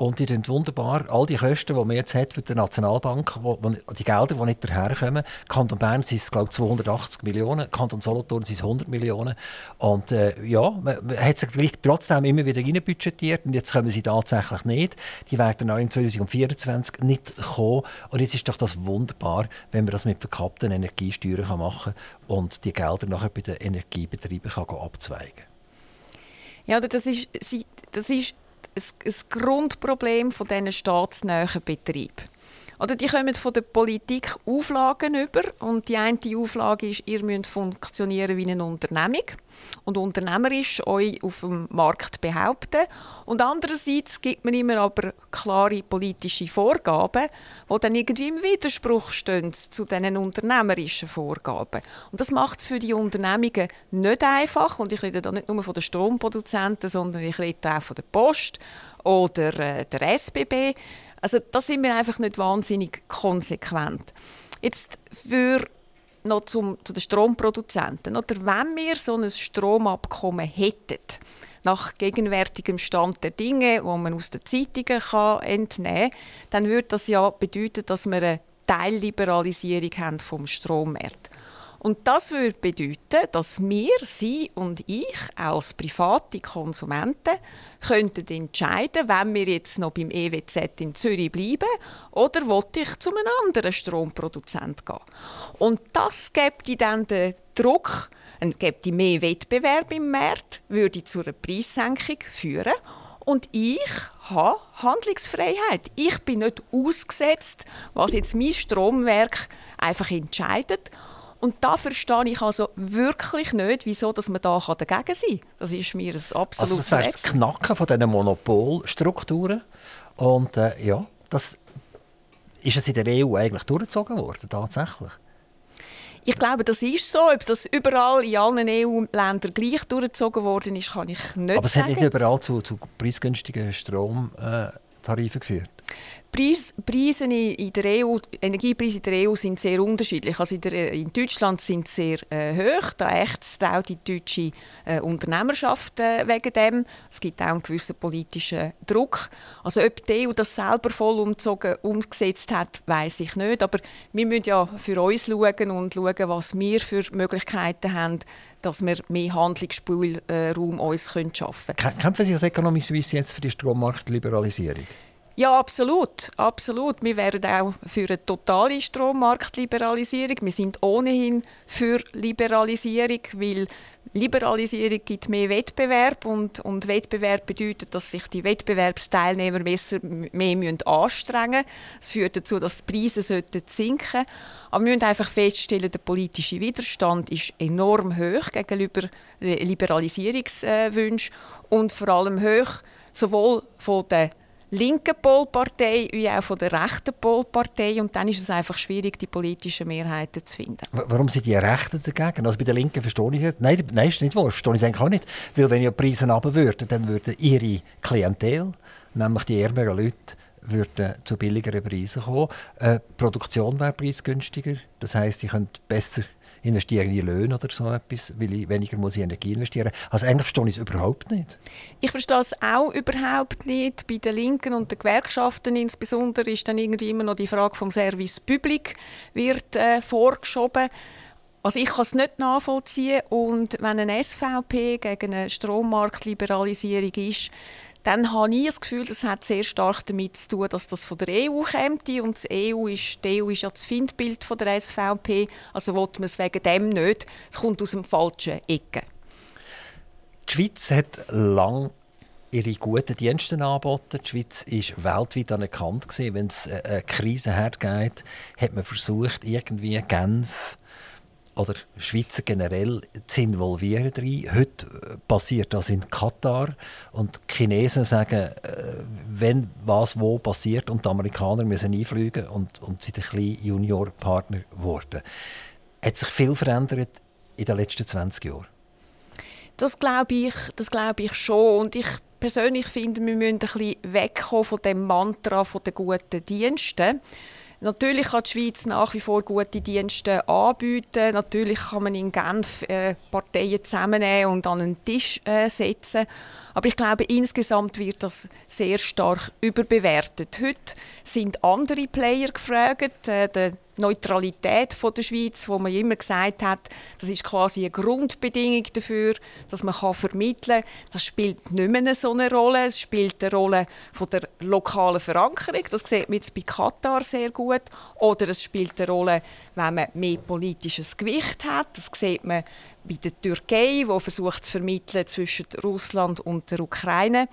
Und die tun wunderbar all die Kosten, die man jetzt hat für die Nationalbank, wo, wo, die Gelder, die nicht daherkommen. Kanton Bern sind es, glaube ich, 280 Millionen, Kanton Solothurn sind es 100 Millionen. Und äh, ja, man, man hat sich trotzdem immer wieder reinbudgetiert und jetzt kommen sie tatsächlich nicht. Die werden auch im 2024 nicht kommen. Und jetzt ist doch das wunderbar, wenn man das mit verkappten Energiesteuern machen kann und die Gelder nachher bei den Energiebetrieben kann abzweigen kann. Ja, das ist, das ist ein, Grundproblem von diesen staatsnahen Betrieben. Oder die kommen von der Politik Auflagen über und die eine Auflage ist, ihr müsst funktionieren wie eine Unternehmung und unternehmerisch euch auf dem Markt behaupten. Und andererseits gibt man immer aber klare politische Vorgaben, die dann irgendwie im Widerspruch stehen zu diesen unternehmerischen Vorgaben. Und das macht es für die Unternehmungen nicht einfach. Und ich rede da nicht nur von den Stromproduzenten, sondern ich rede auch von der Post oder äh, der SBB. Also da sind wir einfach nicht wahnsinnig konsequent. Jetzt für noch zum, zu den Stromproduzenten. Oder wenn wir so ein Stromabkommen hätten, nach gegenwärtigem Stand der Dinge, wo man aus den Zeitungen kann entnehmen kann, dann würde das ja bedeuten, dass wir eine Teilliberalisierung haben vom Strommarkt. Und das würde bedeuten, dass wir, Sie und ich als private Konsumenten könnten entscheiden, wenn wir jetzt noch beim EWZ in Zürich bleiben oder wollte ich zu einem anderen Stromproduzent gehen. Und das gibt dann den Druck, gibt mehr Wettbewerb im Markt, würde zu einer Preissenkung führen Und ich habe Handlungsfreiheit. Ich bin nicht ausgesetzt, was jetzt mein Stromwerk einfach entscheidet. Und da verstehe ich also wirklich nicht, wieso dass man da dagegen sein kann. Das ist mir ein absolutes Also das wäre das Knacken von diesen Monopolstrukturen. Und äh, ja, das ist es in der EU eigentlich durchgezogen worden, tatsächlich. Ich glaube, das ist so. Ob das überall in allen EU-Ländern gleich durchgezogen worden ist, kann ich nicht sagen. Aber es hat nicht überall zu, zu preisgünstigen Stromtarifen geführt. Preis, Preise in der EU, Energiepreise in der EU sind sehr unterschiedlich. Also in, der, in Deutschland sind sie sehr äh, hoch. Da ächzt auch die deutsche äh, Unternehmerschaft äh, wegen dem. Es gibt auch einen gewissen politischen Druck. Also ob die EU das selber voll umzogen, umgesetzt hat, weiß ich nicht. Aber wir müssen ja für uns schauen und schauen, was wir für Möglichkeiten haben, dass wir mehr Handlungsspielraum uns schaffen können. Kämpfen Sie als Economy Suisse jetzt für die Strommarktliberalisierung? Ja, absolut, absolut. Wir wären auch für eine totale Strommarktliberalisierung. Wir sind ohnehin für Liberalisierung, weil Liberalisierung gibt mehr Wettbewerb und, und Wettbewerb bedeutet, dass sich die Wettbewerbsteilnehmer besser, mehr müssen anstrengen müssen. Es führt dazu, dass die Preise sinken sollten. Aber wir müssen einfach feststellen, der politische Widerstand ist enorm hoch gegenüber Liberalisierungswünschen und vor allem hoch sowohl von den linken Polpartei wie auch von der rechten Polpartei. Und dann ist es einfach schwierig, die politischen Mehrheiten zu finden. Warum sind die Rechten dagegen? Also bei den Linken verstehe ich es Nein, nein, ist nicht wahr. Verstehe ich es eigentlich auch nicht. Weil wenn ja die Preise runter würden, dann würden ihre Klientel, nämlich die ärmeren Leute, würden zu billigeren Preisen kommen. Äh, die Produktion wäre preisgünstiger. Das heisst, ich könnte besser investieren in Löhne oder so etwas, weil ich weniger muss in Energie investieren Also eigentlich verstehe ich es überhaupt nicht. Ich verstehe es auch überhaupt nicht. Bei den Linken und den Gewerkschaften insbesondere ist dann irgendwie immer noch die Frage vom Service Public wird äh, vorgeschoben. Also ich kann es nicht nachvollziehen und wenn eine SVP gegen eine Strommarktliberalisierung ist, dann habe ich das Gefühl, das hat sehr stark damit zu tun, dass das von der EU kommt. Und die EU ist, die EU ist ja das Findbild von der SVP. Also will man es wegen dem nicht. Es kommt aus dem falschen Ecke. Die Schweiz hat lange ihre guten Dienste angeboten. Die Schweiz ist weltweit anerkannt Wenn es eine Krise hergeht, hat man versucht, irgendwie Genf oder Schweizer generell zu involvieren rein. Heute äh, passiert das in Katar und die Chinesen sagen, äh, wenn was wo passiert und die Amerikaner müssen einfliegen und, und sind ein bisschen Juniorpartner geworden. Hat sich viel verändert in den letzten 20 Jahren? Das glaube ich, das ich schon und ich persönlich finde, wir müssen ein bisschen wegkommen von dem Mantra der guten Dienste. Natürlich kann die Schweiz nach wie vor gute Dienste anbieten. Natürlich kann man in Genf äh, Parteien zusammennehmen und an einen Tisch äh, setzen. Aber ich glaube, insgesamt wird das sehr stark überbewertet. Heute sind andere Player gefragt. Äh, die Neutralität von der Schweiz, wo man immer gesagt hat, das ist quasi eine Grundbedingung dafür, dass man kann vermitteln kann. Das spielt nicht mehr so eine Rolle. Es spielt eine Rolle von der lokalen Verankerung. Das sieht man jetzt bei Katar sehr gut. Oder es spielt eine Rolle, wenn man mehr politisches Gewicht hat. Das sieht man bei der Türkei, wo versucht zu vermitteln zwischen Russland und der Ukraine.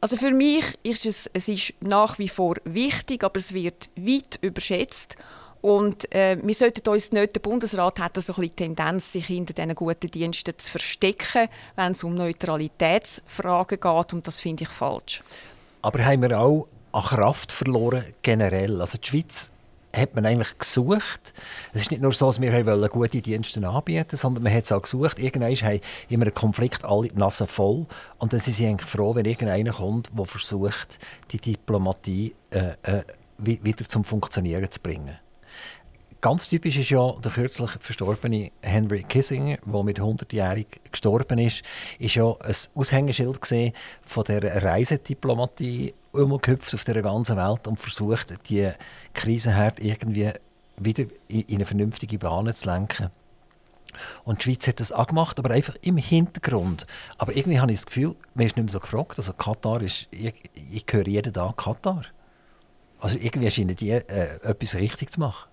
Also für mich ist es, es ist nach wie vor wichtig, aber es wird weit überschätzt. Und äh, wir sollten uns nicht, der Bundesrat hat so ein bisschen die Tendenz, sich hinter diesen guten Diensten zu verstecken, wenn es um Neutralitätsfragen geht. Und das finde ich falsch. Aber haben wir auch an Kraft verloren generell? Also die Schweiz hat man eigentlich gesucht. Es ist nicht nur so, dass wir wollen gute Dienste anbieten sondern man hat es auch gesucht. Irgendwann haben immer einen Konflikt alle die Nase voll. Und dann sind sie eigentlich froh, wenn irgendeiner kommt, der versucht, die Diplomatie äh, äh, wieder zum Funktionieren zu bringen. Ganz typisch ist ja der kürzlich verstorbene Henry Kissinger, der mit 100-jährig gestorben ist, ist ja ein Aushängeschild von der Reisediplomatie umgehüpft auf der ganzen Welt und versucht, die Krisenherd irgendwie wieder in eine vernünftige Bahn zu lenken. Und die Schweiz hat das auch gemacht, aber einfach im Hintergrund. Aber irgendwie habe ich das Gefühl, man ist nicht mehr so gefragt. Also Katar ist, ich, ich höre jeden Tag Katar. Also irgendwie scheinen die äh, etwas richtig zu machen.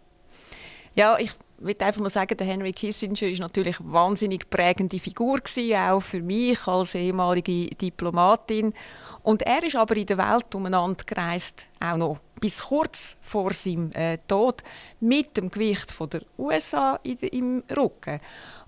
Ja, ich will einfach mal sagen, der Henry Kissinger ist natürlich eine wahnsinnig prägende Figur gewesen, auch für mich als ehemalige Diplomatin. Und er ist aber in der Welt umeinander gereist, auch noch bis kurz vor seinem äh, Tod, mit dem Gewicht von der USA in, im Rücken.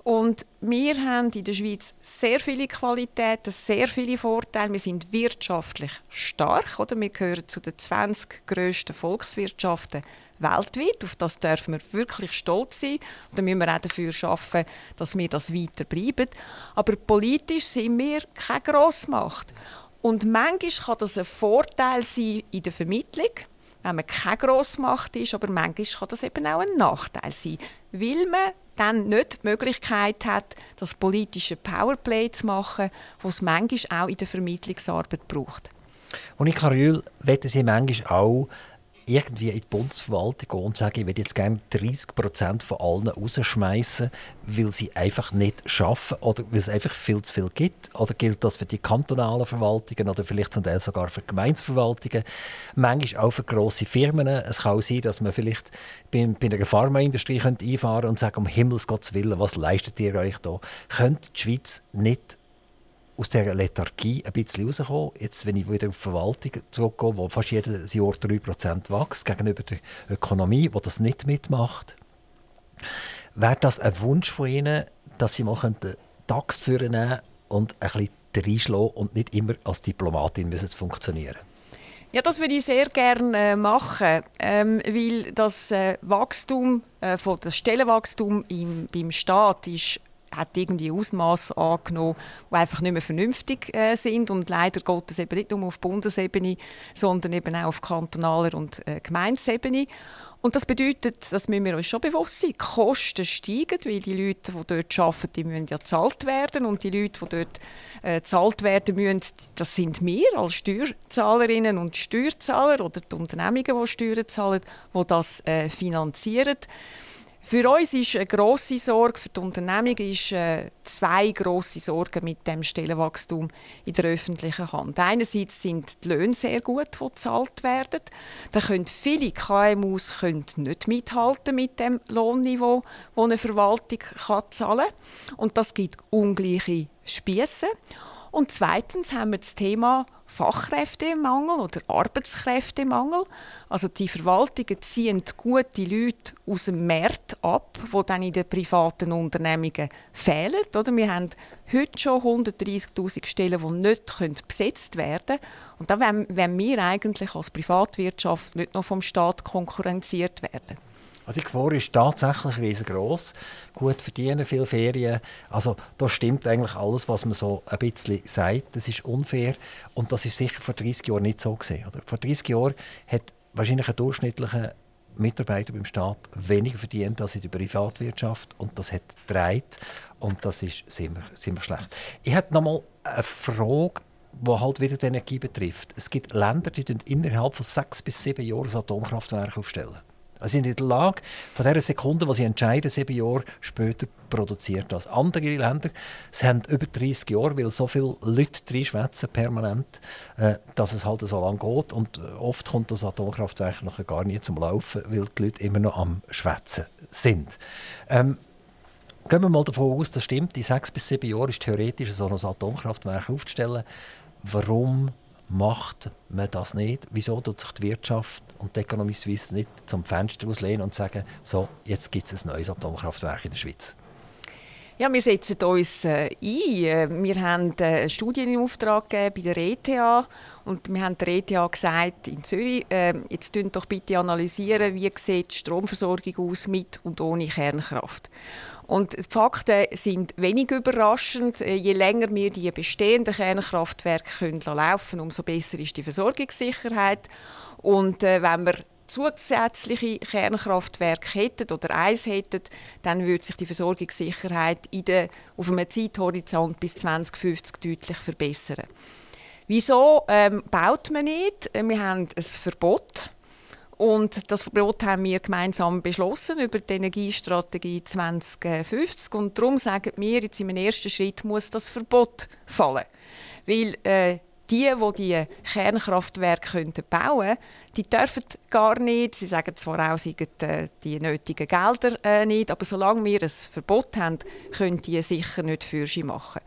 Und wir haben in der Schweiz sehr viele Qualitäten, sehr viele Vorteile. Wir sind wirtschaftlich stark. Oder? Wir gehören zu den 20 grössten Volkswirtschaften weltweit. Auf das dürfen wir wirklich stolz sein. Und dann müssen wir auch dafür arbeiten, dass wir das weiter bleiben. Aber politisch sind wir keine Grossmacht. Und manchmal kann das ein Vorteil sein in der Vermittlung, wenn man keine Grossmacht ist, aber manchmal kann das eben auch ein Nachteil sein, weil man dann nicht die Möglichkeit hat, das politische Powerplay zu machen, was es manchmal auch in der Vermittlungsarbeit braucht. Monika Rühl, wetten Sie manchmal auch irgendwie in die Bundesverwaltung gehen und sagen, ich würde jetzt gerne 30 Prozent von allen rausschmeißen, weil sie einfach nicht schaffen oder weil es einfach viel zu viel gibt? Oder gilt das für die kantonalen Verwaltungen oder vielleicht zum Teil sogar für Gemeindeverwaltungen? Manchmal auch für grosse Firmen. Es kann auch sein, dass man vielleicht bei, bei einer Pharmaindustrie einfahren könnte und sagen, um Himmels Gottes Willen, was leistet ihr euch da? Könnte die Schweiz nicht aus dieser Lethargie ein bisschen rauskommen. Jetzt, wenn ich wieder auf die Verwaltung zurückgehe, wo fast jedes Jahr 3% wächst gegenüber der Ökonomie, die das nicht mitmacht, wäre das ein Wunsch von Ihnen, dass Sie mal den DAX führen und ein bisschen reinschlagen und nicht immer als Diplomatin müssen funktionieren ja, das würde ich sehr gerne äh, machen, ähm, weil das äh, Wachstum, äh, das Stellenwachstum im, beim Staat ist hat irgendwie Ausmaß angenommen, die einfach nicht mehr vernünftig äh, sind und leider Gottes eben nicht nur auf Bundesebene, sondern eben auch auf kantonaler und äh, Gemeindesebene. Und das bedeutet, das müssen wir uns schon bewusst sein, die Kosten steigen, weil die Leute, die dort arbeiten, die müssen ja bezahlt werden und die Leute, die dort äh, werden müssen, das sind wir als Steuerzahlerinnen und Steuerzahler oder die Unternehmungen, die Steuern zahlen, die das äh, finanzieren. Für uns ist eine grosse Sorge, für die Unternehmung ist äh, zwei grosse Sorgen mit dem Stellenwachstum in der öffentlichen Hand. Einerseits sind die Löhne sehr gut, die gezahlt werden. Da können viele KMUs können nicht mithalten mit dem Lohnniveau, das eine Verwaltung zahlen kann. Und das gibt ungleiche Spieße. Und zweitens haben wir das Thema Fachkräftemangel oder Arbeitskräftemangel. Also die Verwaltungen ziehen gute Leute aus dem Markt ab, die dann in den privaten Unternehmungen fehlen. Oder wir haben heute schon 130'000 Stellen, die nicht besetzt werden können. Und da wollen wir eigentlich als Privatwirtschaft nicht noch vom Staat konkurrenziert werden. Also die Gefahr ist tatsächlich riesengroß. Gut verdienen, viele Ferien. Also da stimmt eigentlich alles, was man so ein bisschen sagt. Das ist unfair und das ist sicher vor 30 Jahren nicht so gesehen. Oder? Vor 30 Jahren hat wahrscheinlich ein durchschnittlicher Mitarbeiter beim Staat weniger verdient als in der Privatwirtschaft und das hat gedreht und das ist ziemlich, ziemlich schlecht. Ich habe noch mal eine Frage die halt wieder die Energie betrifft. Es gibt Länder, die innerhalb von sechs bis sieben Jahren ein Atomkraftwerk aufstellen. Sie sind in der Lage, von der Sekunde, wo sie entscheiden, sieben Jahre später produziert das. Andere Länder haben über 30 Jahre, weil so viele Leute reinschwätzen permanent, äh, dass es halt so lange geht. Und äh, oft kommt das Atomkraftwerk nachher gar nicht zum Laufen, weil die Leute immer noch am Schwätzen sind. Ähm, gehen wir mal davon aus, das stimmt, in sechs bis sieben Jahren ist theoretisch so ein Atomkraftwerk aufzustellen. Warum macht man das nicht? Wieso tut sich die Wirtschaft und die Economie Suisse nicht zum Fenster auslehnen und sagen, so, jetzt gibt es ein neues Atomkraftwerk in der Schweiz? Ja, wir setzen uns äh, ein. Äh, wir haben äh, eine Studie in Auftrag gegeben bei der ETH und wir haben der ETH gesagt in Zürich, äh, jetzt doch bitte analysieren, wie sieht die Stromversorgung aus mit und ohne Kernkraft. Und die Fakten sind wenig überraschend. Äh, je länger wir die bestehenden Kernkraftwerke können laufen umso besser ist die Versorgungssicherheit. Und äh, wenn wir zusätzliche Kernkraftwerke hätten oder eins hätten, dann würde sich die Versorgungssicherheit in der, auf einem Zeithorizont bis 2050 deutlich verbessern. Wieso ähm, baut man nicht? Äh, wir haben ein Verbot und das Verbot haben wir gemeinsam beschlossen über die Energiestrategie 2050. Und darum sagen wir, jetzt im ersten Schritt muss das Verbot fallen. Weil äh, die, die die Kernkraftwerke bauen können, die dürfen gar nicht. Sie sagen zwar auch, sie haben äh, die nötigen Gelder äh, nicht, aber solange wir ein Verbot haben, können die sicher nicht für sie machen.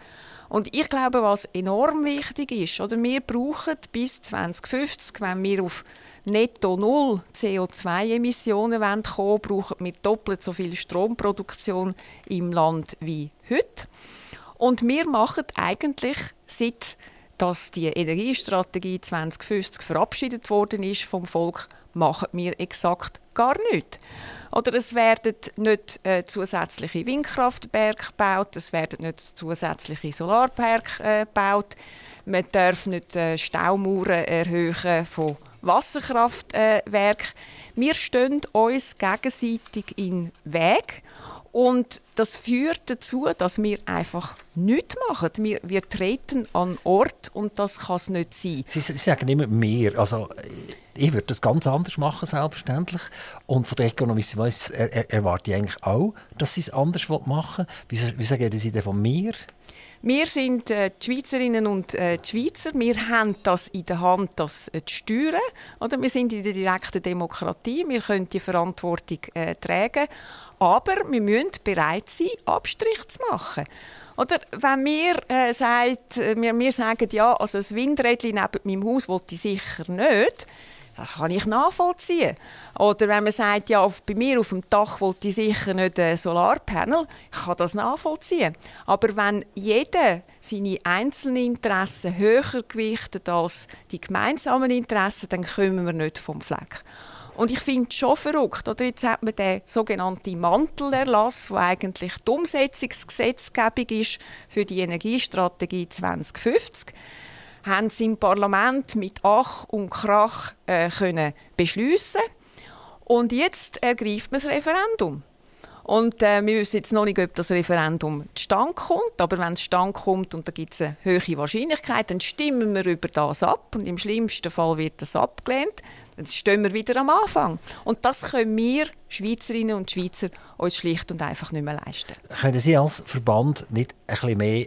Und ich glaube, was enorm wichtig ist, oder wir brauchen bis 2050, wenn wir auf netto null CO2-Emissionen kommen brauchen wir doppelt so viel Stromproduktion im Land wie heute. Und wir machen eigentlich seit dass die Energiestrategie 2050 verabschiedet worden ist vom Volk, machen wir exakt gar nichts. Oder es werden nicht äh, zusätzliche Windkraftwerke gebaut, es werden nicht zusätzliche Solarparks äh, gebaut, man darf nicht äh, Staumauern erhöhen von Wasserkraftwerken. wir stehen uns gegenseitig in Weg und das führt dazu, dass wir einfach nichts machen. Wir, wir treten an Ort und das kann es nicht sein. Sie, Sie sagen immer mehr. Also, ich würde das ganz anders machen, selbstverständlich. Und von der er, er, erwarte ich eigentlich auch, dass Sie es anders machen wollen. Wie, wie sagen Sie denn von mir? Wir sind äh, die Schweizerinnen und äh, die Schweizer. Wir haben das in der Hand, das äh, zu steuern. Oder? Wir sind in der direkten Demokratie. Wir können die Verantwortung äh, tragen. Aber wir müssen bereit sein, Abstrich zu machen. Oder wenn mir äh, sagt, äh, wir, wir sagen, ja, also das Windrädchen neben meinem Haus wollte ich sicher nicht, das kann ich nachvollziehen. Oder wenn man sagt, ja, bei mir auf dem Dach wollte ich sicher nicht ein Solarpanel, ich kann das nachvollziehen. Aber wenn jeder seine einzelnen Interessen höher gewichtet als die gemeinsamen Interessen, dann kommen wir nicht vom Fleck. Und ich finde es schon verrückt. Oder jetzt hat man den sogenannten Mantelerlass, der eigentlich die Umsetzungsgesetzgebung ist für die Energiestrategie 2050 haben sie im Parlament mit Ach und Krach äh, können beschließen. Und jetzt ergreift man das Referendum. Und äh, wir wissen jetzt noch nicht, ob das Referendum zustande kommt. Aber wenn es zustande kommt und da gibt es eine hohe Wahrscheinlichkeit, dann stimmen wir über das ab. Und im schlimmsten Fall wird das abgelehnt. Dann stehen wir wieder am Anfang. Und das können wir Schweizerinnen und Schweizer uns schlicht und einfach nicht mehr leisten. Können Sie als Verband nicht ein bisschen mehr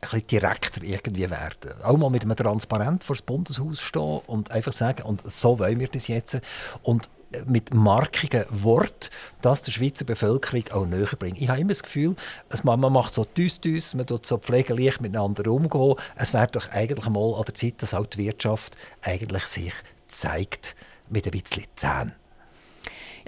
bisschen direkter irgendwie werden. Auch mal mit einem Transparent vor das Bundeshaus stehen und einfach sagen, und so wollen wir das jetzt. Und mit markigen Wort, das der Schweizer Bevölkerung auch näher bringen. Ich habe immer das Gefühl, man macht so düs düs, man tut so pflegeleicht miteinander umgehen. Es wäre doch eigentlich mal an der Zeit, dass auch die Wirtschaft eigentlich sich zeigt mit ein bisschen Zähnen.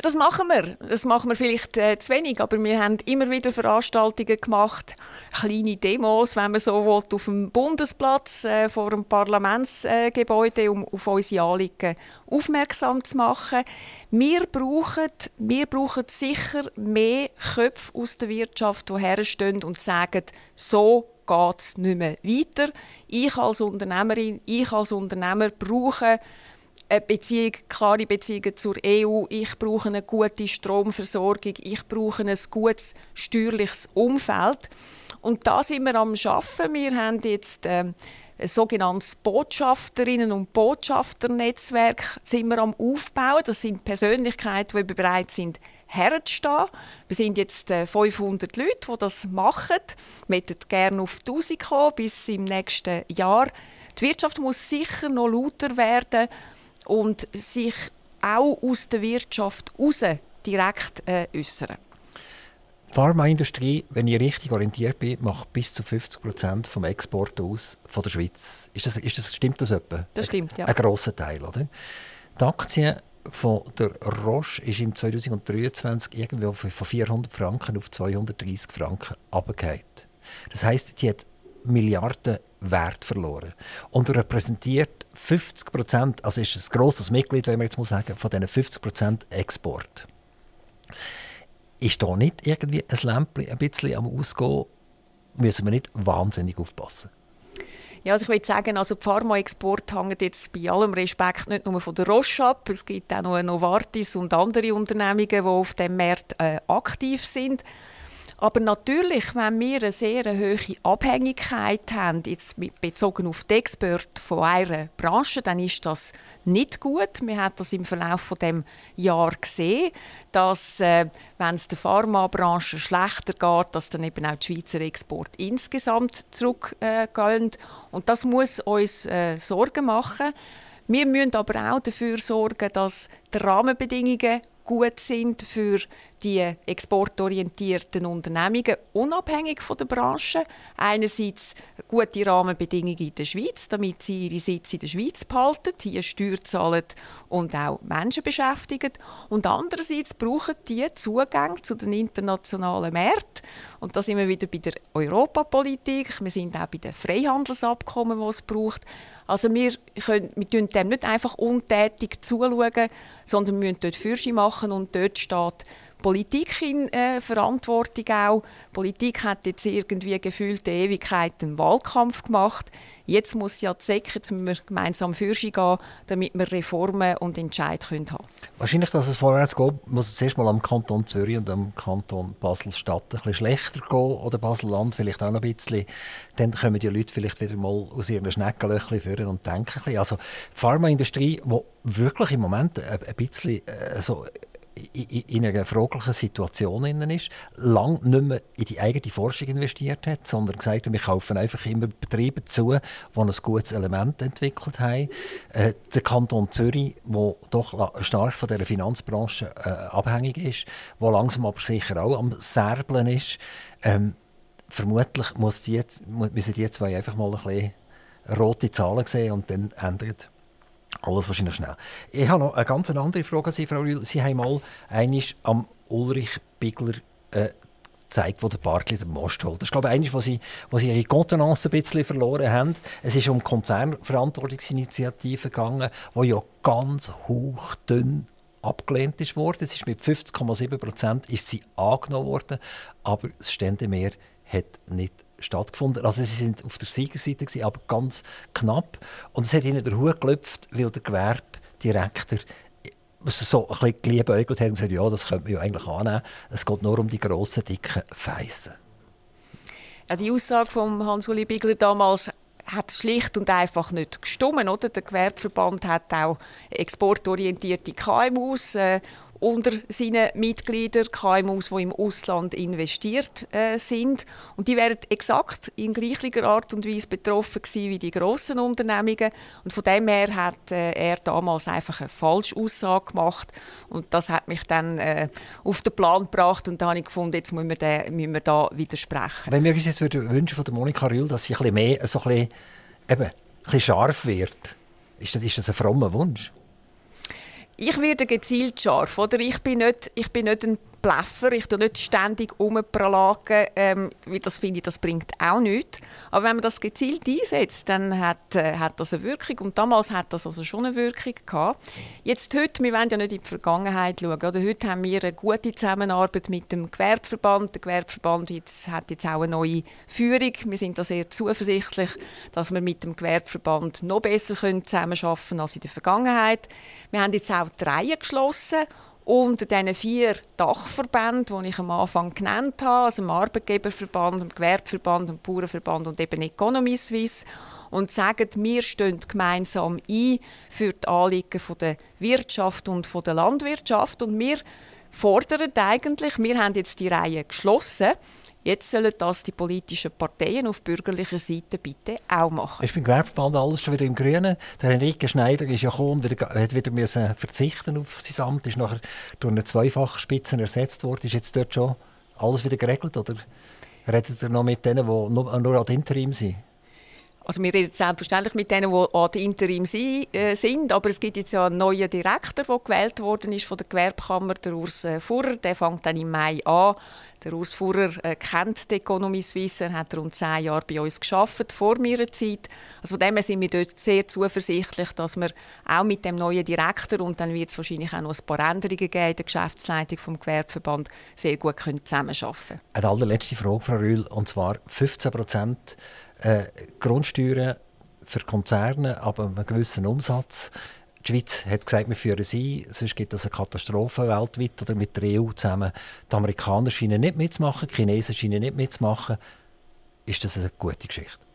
Das machen wir. Das machen wir vielleicht äh, zu wenig, aber wir haben immer wieder Veranstaltungen gemacht, kleine Demos, wenn man so will, auf dem Bundesplatz äh, vor dem Parlamentsgebäude, äh, um auf unsere Anliegen aufmerksam zu machen. Wir brauchen, wir brauchen sicher mehr Köpfe aus der Wirtschaft, die herstehen und sagen, so geht es nicht mehr weiter. Ich als Unternehmerin, ich als Unternehmer brauche eine Beziehung, klare Beziehungen zur EU. Ich brauche eine gute Stromversorgung. Ich brauche ein gutes steuerliches Umfeld. Und da sind wir am Schaffen. Wir haben jetzt ähm, ein sogenanntes Botschafterinnen- und Botschafternetzwerk sind wir am Aufbauen. Das sind Persönlichkeiten, die bereit sind, herzustehen. Wir sind jetzt 500 äh, Leute, die das machen. Wir möchten gerne auf 1000 kommen bis im nächsten Jahr. Die Wirtschaft muss sicher noch lauter werden und sich auch aus der Wirtschaft heraus direkt äh, äußern. Die Pharmaindustrie, wenn ich richtig orientiert bin, macht bis zu 50 Prozent vom Export aus von der Schweiz. Ist das, ist das, stimmt das etwa? Das stimmt, ja. Ein, grosser Teil, oder? Die Aktie von der Roche ist im 2023 irgendwo von 400 Franken auf 230 Franken abgefallen. Das heißt, die hat Milliarden Wert verloren. Und repräsentiert 50 Prozent, also ist ein grosses Mitglied, wenn man jetzt mal sagen, von diesen 50 Prozent Export. Ist da nicht irgendwie ein Lämpchen ein bisschen am Ausgehen? Müssen wir nicht wahnsinnig aufpassen? Ja, also ich würde sagen, also die Pharmaexport hängt jetzt bei allem Respekt nicht nur von der Roche ab. Es gibt auch noch Novartis und andere Unternehmungen, die auf dem Markt äh, aktiv sind. Aber natürlich, wenn wir eine sehr hohe Abhängigkeit haben, jetzt bezogen auf die Experten von einer Branche, dann ist das nicht gut. Wir haben das im Verlauf von dem Jahr gesehen, dass äh, wenn es der Pharmabranche schlechter geht, dass dann eben auch die Schweizer Export insgesamt zurückgehen. Äh, Und das muss uns äh, Sorgen machen. Wir müssen aber auch dafür sorgen, dass die Rahmenbedingungen gut sind für die exportorientierten Unternehmungen, unabhängig von der Branche. Einerseits gute Rahmenbedingungen in der Schweiz, damit sie ihre Sitze in der Schweiz behalten, hier Steuern zahlen und auch Menschen beschäftigen. Und andererseits brauchen die Zugang zu den internationalen Märkten. Und da sind wir wieder bei der Europapolitik. Wir sind auch bei den Freihandelsabkommen, die es braucht. Also wir, können, wir tun dem nicht einfach untätig zuschauen, sondern wir müssen dort Fürsche machen und dort steht Politik in äh, Verantwortung auch. Politik hat jetzt irgendwie gefühlte Ewigkeit einen Wahlkampf gemacht. Jetzt muss ja die SEC, jetzt müssen wir gemeinsam Fürsche gehen, damit wir Reformen und Entscheid können haben Wahrscheinlich, dass es vorwärts geht, muss es zuerst mal am Kanton Zürich und am Kanton Basel-Stadt ein schlechter gehen oder Basel-Land vielleicht auch noch ein bisschen. Dann kommen die Leute vielleicht wieder mal aus ihren Schneckenlöchern führen und denken ein bisschen. Also die Pharmaindustrie, die wirklich im Moment ein bisschen äh, so in einer fraglichen Situation ist, lang nicht mehr in die eigene Forschung investiert hat, sondern gesagt hat, wir kaufen einfach immer Betriebe zu, die ein gutes Element entwickelt haben. Äh, der Kanton Zürich, der doch stark von der Finanzbranche äh, abhängig ist, der langsam aber sicher auch am Serblen ist, ähm, vermutlich muss die, müssen die zwei einfach mal ein bisschen rote Zahlen sehen und dann ändert alles wahrscheinlich schnell. Ich habe noch eine ganz andere Frage an Sie, Frau Rühl. Sie haben mal einmal am Ulrich Bigler äh, gezeigt, wo der Bartli den Most holt. Das ist, glaube ich, eines, wo sie, wo sie ihre Kontenance ein bisschen verloren haben. Es ist um Konzernverantwortungsinitiative gegangen, die ja ganz hoch dünn abgelehnt ist worden. Es ist mit 50,7 Prozent angenommen worden, aber das Ständemeer hat nicht stattgefunden. Also sie sind auf der Siegerseite, gewesen, aber ganz knapp. Und es hat ihnen der Hut gelöpft, weil der Gewerbedirektor so ein bisschen geliebäugelt hat und gesagt, ja, das könnte man ja eigentlich annehmen. Es geht nur um die grossen, dicken Feissen. Ja, die Aussage von Hans-Uli Bigler damals hat schlicht und einfach nicht gestimmt. Oder? Der Gewerbeverband hat auch exportorientierte KMUs äh, unter seinen Mitgliedern, KMUs, die im Ausland investiert äh, sind. Und die wären exakt in gleicher Art und Weise betroffen gewesen wie die grossen Unternehmungen. Und von dem her hat äh, er damals einfach eine falsche Aussage gemacht. Und das hat mich dann äh, auf den Plan gebracht. Und da habe ich gefunden, jetzt müssen wir, da, müssen wir da widersprechen. Wenn wir uns jetzt wünschen von der Monika Rühl, dass sie ein bisschen mehr, so ein bisschen, eben, ein bisschen scharf wird, ist das, ist das ein frommer Wunsch? Ich werde gezielt scharf. Oder? Ich, bin nicht, ich bin nicht ein Bläffer, ich tue nicht ständig umpralagen, ähm, das finde ich, das bringt auch nichts. Aber wenn man das gezielt einsetzt, dann hat, äh, hat das eine Wirkung und damals hat das also schon eine Wirkung gehabt. Jetzt heute, wir wollen ja nicht in die Vergangenheit schauen, oder? heute haben wir eine gute Zusammenarbeit mit dem Gewerbeverband. Der Gewerbeverband jetzt, hat jetzt auch eine neue Führung. Wir sind da sehr zuversichtlich, dass wir mit dem Gewerbeverband noch besser zusammenarbeiten können als in der Vergangenheit. Wir haben jetzt auch die Reihe geschlossen unter diesen vier Dachverbänden, die ich am Anfang genannt habe, also dem Arbeitgeberverband, dem Gewerbeverband, dem Bauernverband und eben Economy Suisse, und sagen, wir stehen gemeinsam ein für die Anliegen der Wirtschaft und der Landwirtschaft. Und wir fordern eigentlich, wir haben jetzt die Reihe geschlossen, Jetzt sollen das die politischen Parteien auf bürgerlicher Seite bitte auch machen. Ist beim Gewerbeverband alles schon wieder im Grünen? Der Enrique Schneider ist ja gekommen, wieder, hat wieder müssen verzichten auf sein Amt, ist nachher durch eine Zweifachspitze ersetzt worden. Ist jetzt dort schon alles wieder geregelt oder redet er noch mit denen, die nur, nur an Interim sind? Also wir reden selbstverständlich mit denen, die an der Interim äh, sind, aber es gibt jetzt ja einen neuen Direktor, der gewählt worden ist von der Gewerbekammer, der Urs äh, Furrer. Der fängt dann im Mai an. Der Urs Furrer äh, kennt die Economy Suisse, er hat rund zehn Jahre bei uns geschafft vor meiner Zeit. Also von dem her sind wir dort sehr zuversichtlich, dass wir auch mit dem neuen Direktor und dann wird es wahrscheinlich auch noch ein paar Änderungen geben in der Geschäftsleitung vom Gewerbeverband sehr gut zusammenarbeiten können. Eine allerletzte Frage, Frau Rühl, und zwar 15 Prozent äh, Grundsteuern für Konzerne ab einem gewissen Umsatz. Die Schweiz hat gesagt, wir führen sie, sonst gibt es eine Katastrophe weltweit oder mit der EU zusammen. Die Amerikaner scheinen nicht mitzumachen, die Chinesen scheinen nicht mitzumachen. Ist das eine gute Geschichte?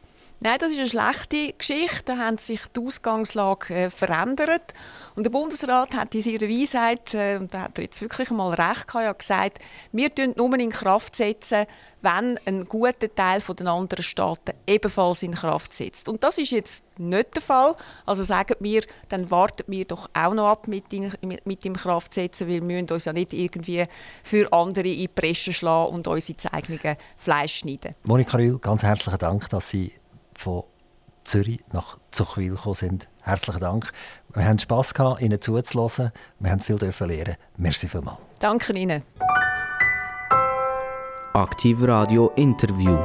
Nein, das ist eine schlechte Geschichte. Da hat sich die Ausgangslage äh, verändert. Und der Bundesrat hat in seiner Weisheit, äh, und da hat er jetzt wirklich mal recht gehabt, ja gesagt, wir setzen nur in Kraft setzen, wenn ein guter Teil der anderen Staaten ebenfalls in Kraft setzt. Und das ist jetzt nicht der Fall. Also sagen wir, dann warten wir doch auch noch ab mit, in, mit dem Kraftsetzen, weil wir müssen uns ja nicht irgendwie für andere in die Presse schlagen und uns ins eigene Fleisch schneiden. Monika Rühl, ganz herzlichen Dank, dass Sie von Zürich nach Zuchwil gekommen sind. Herzlichen Dank. Wir haben Spass gehabt, Ihnen zuzuhören. Wir haben viel lernen. Merci vielmals. Danke Ihnen. Aktiv Radio Interview.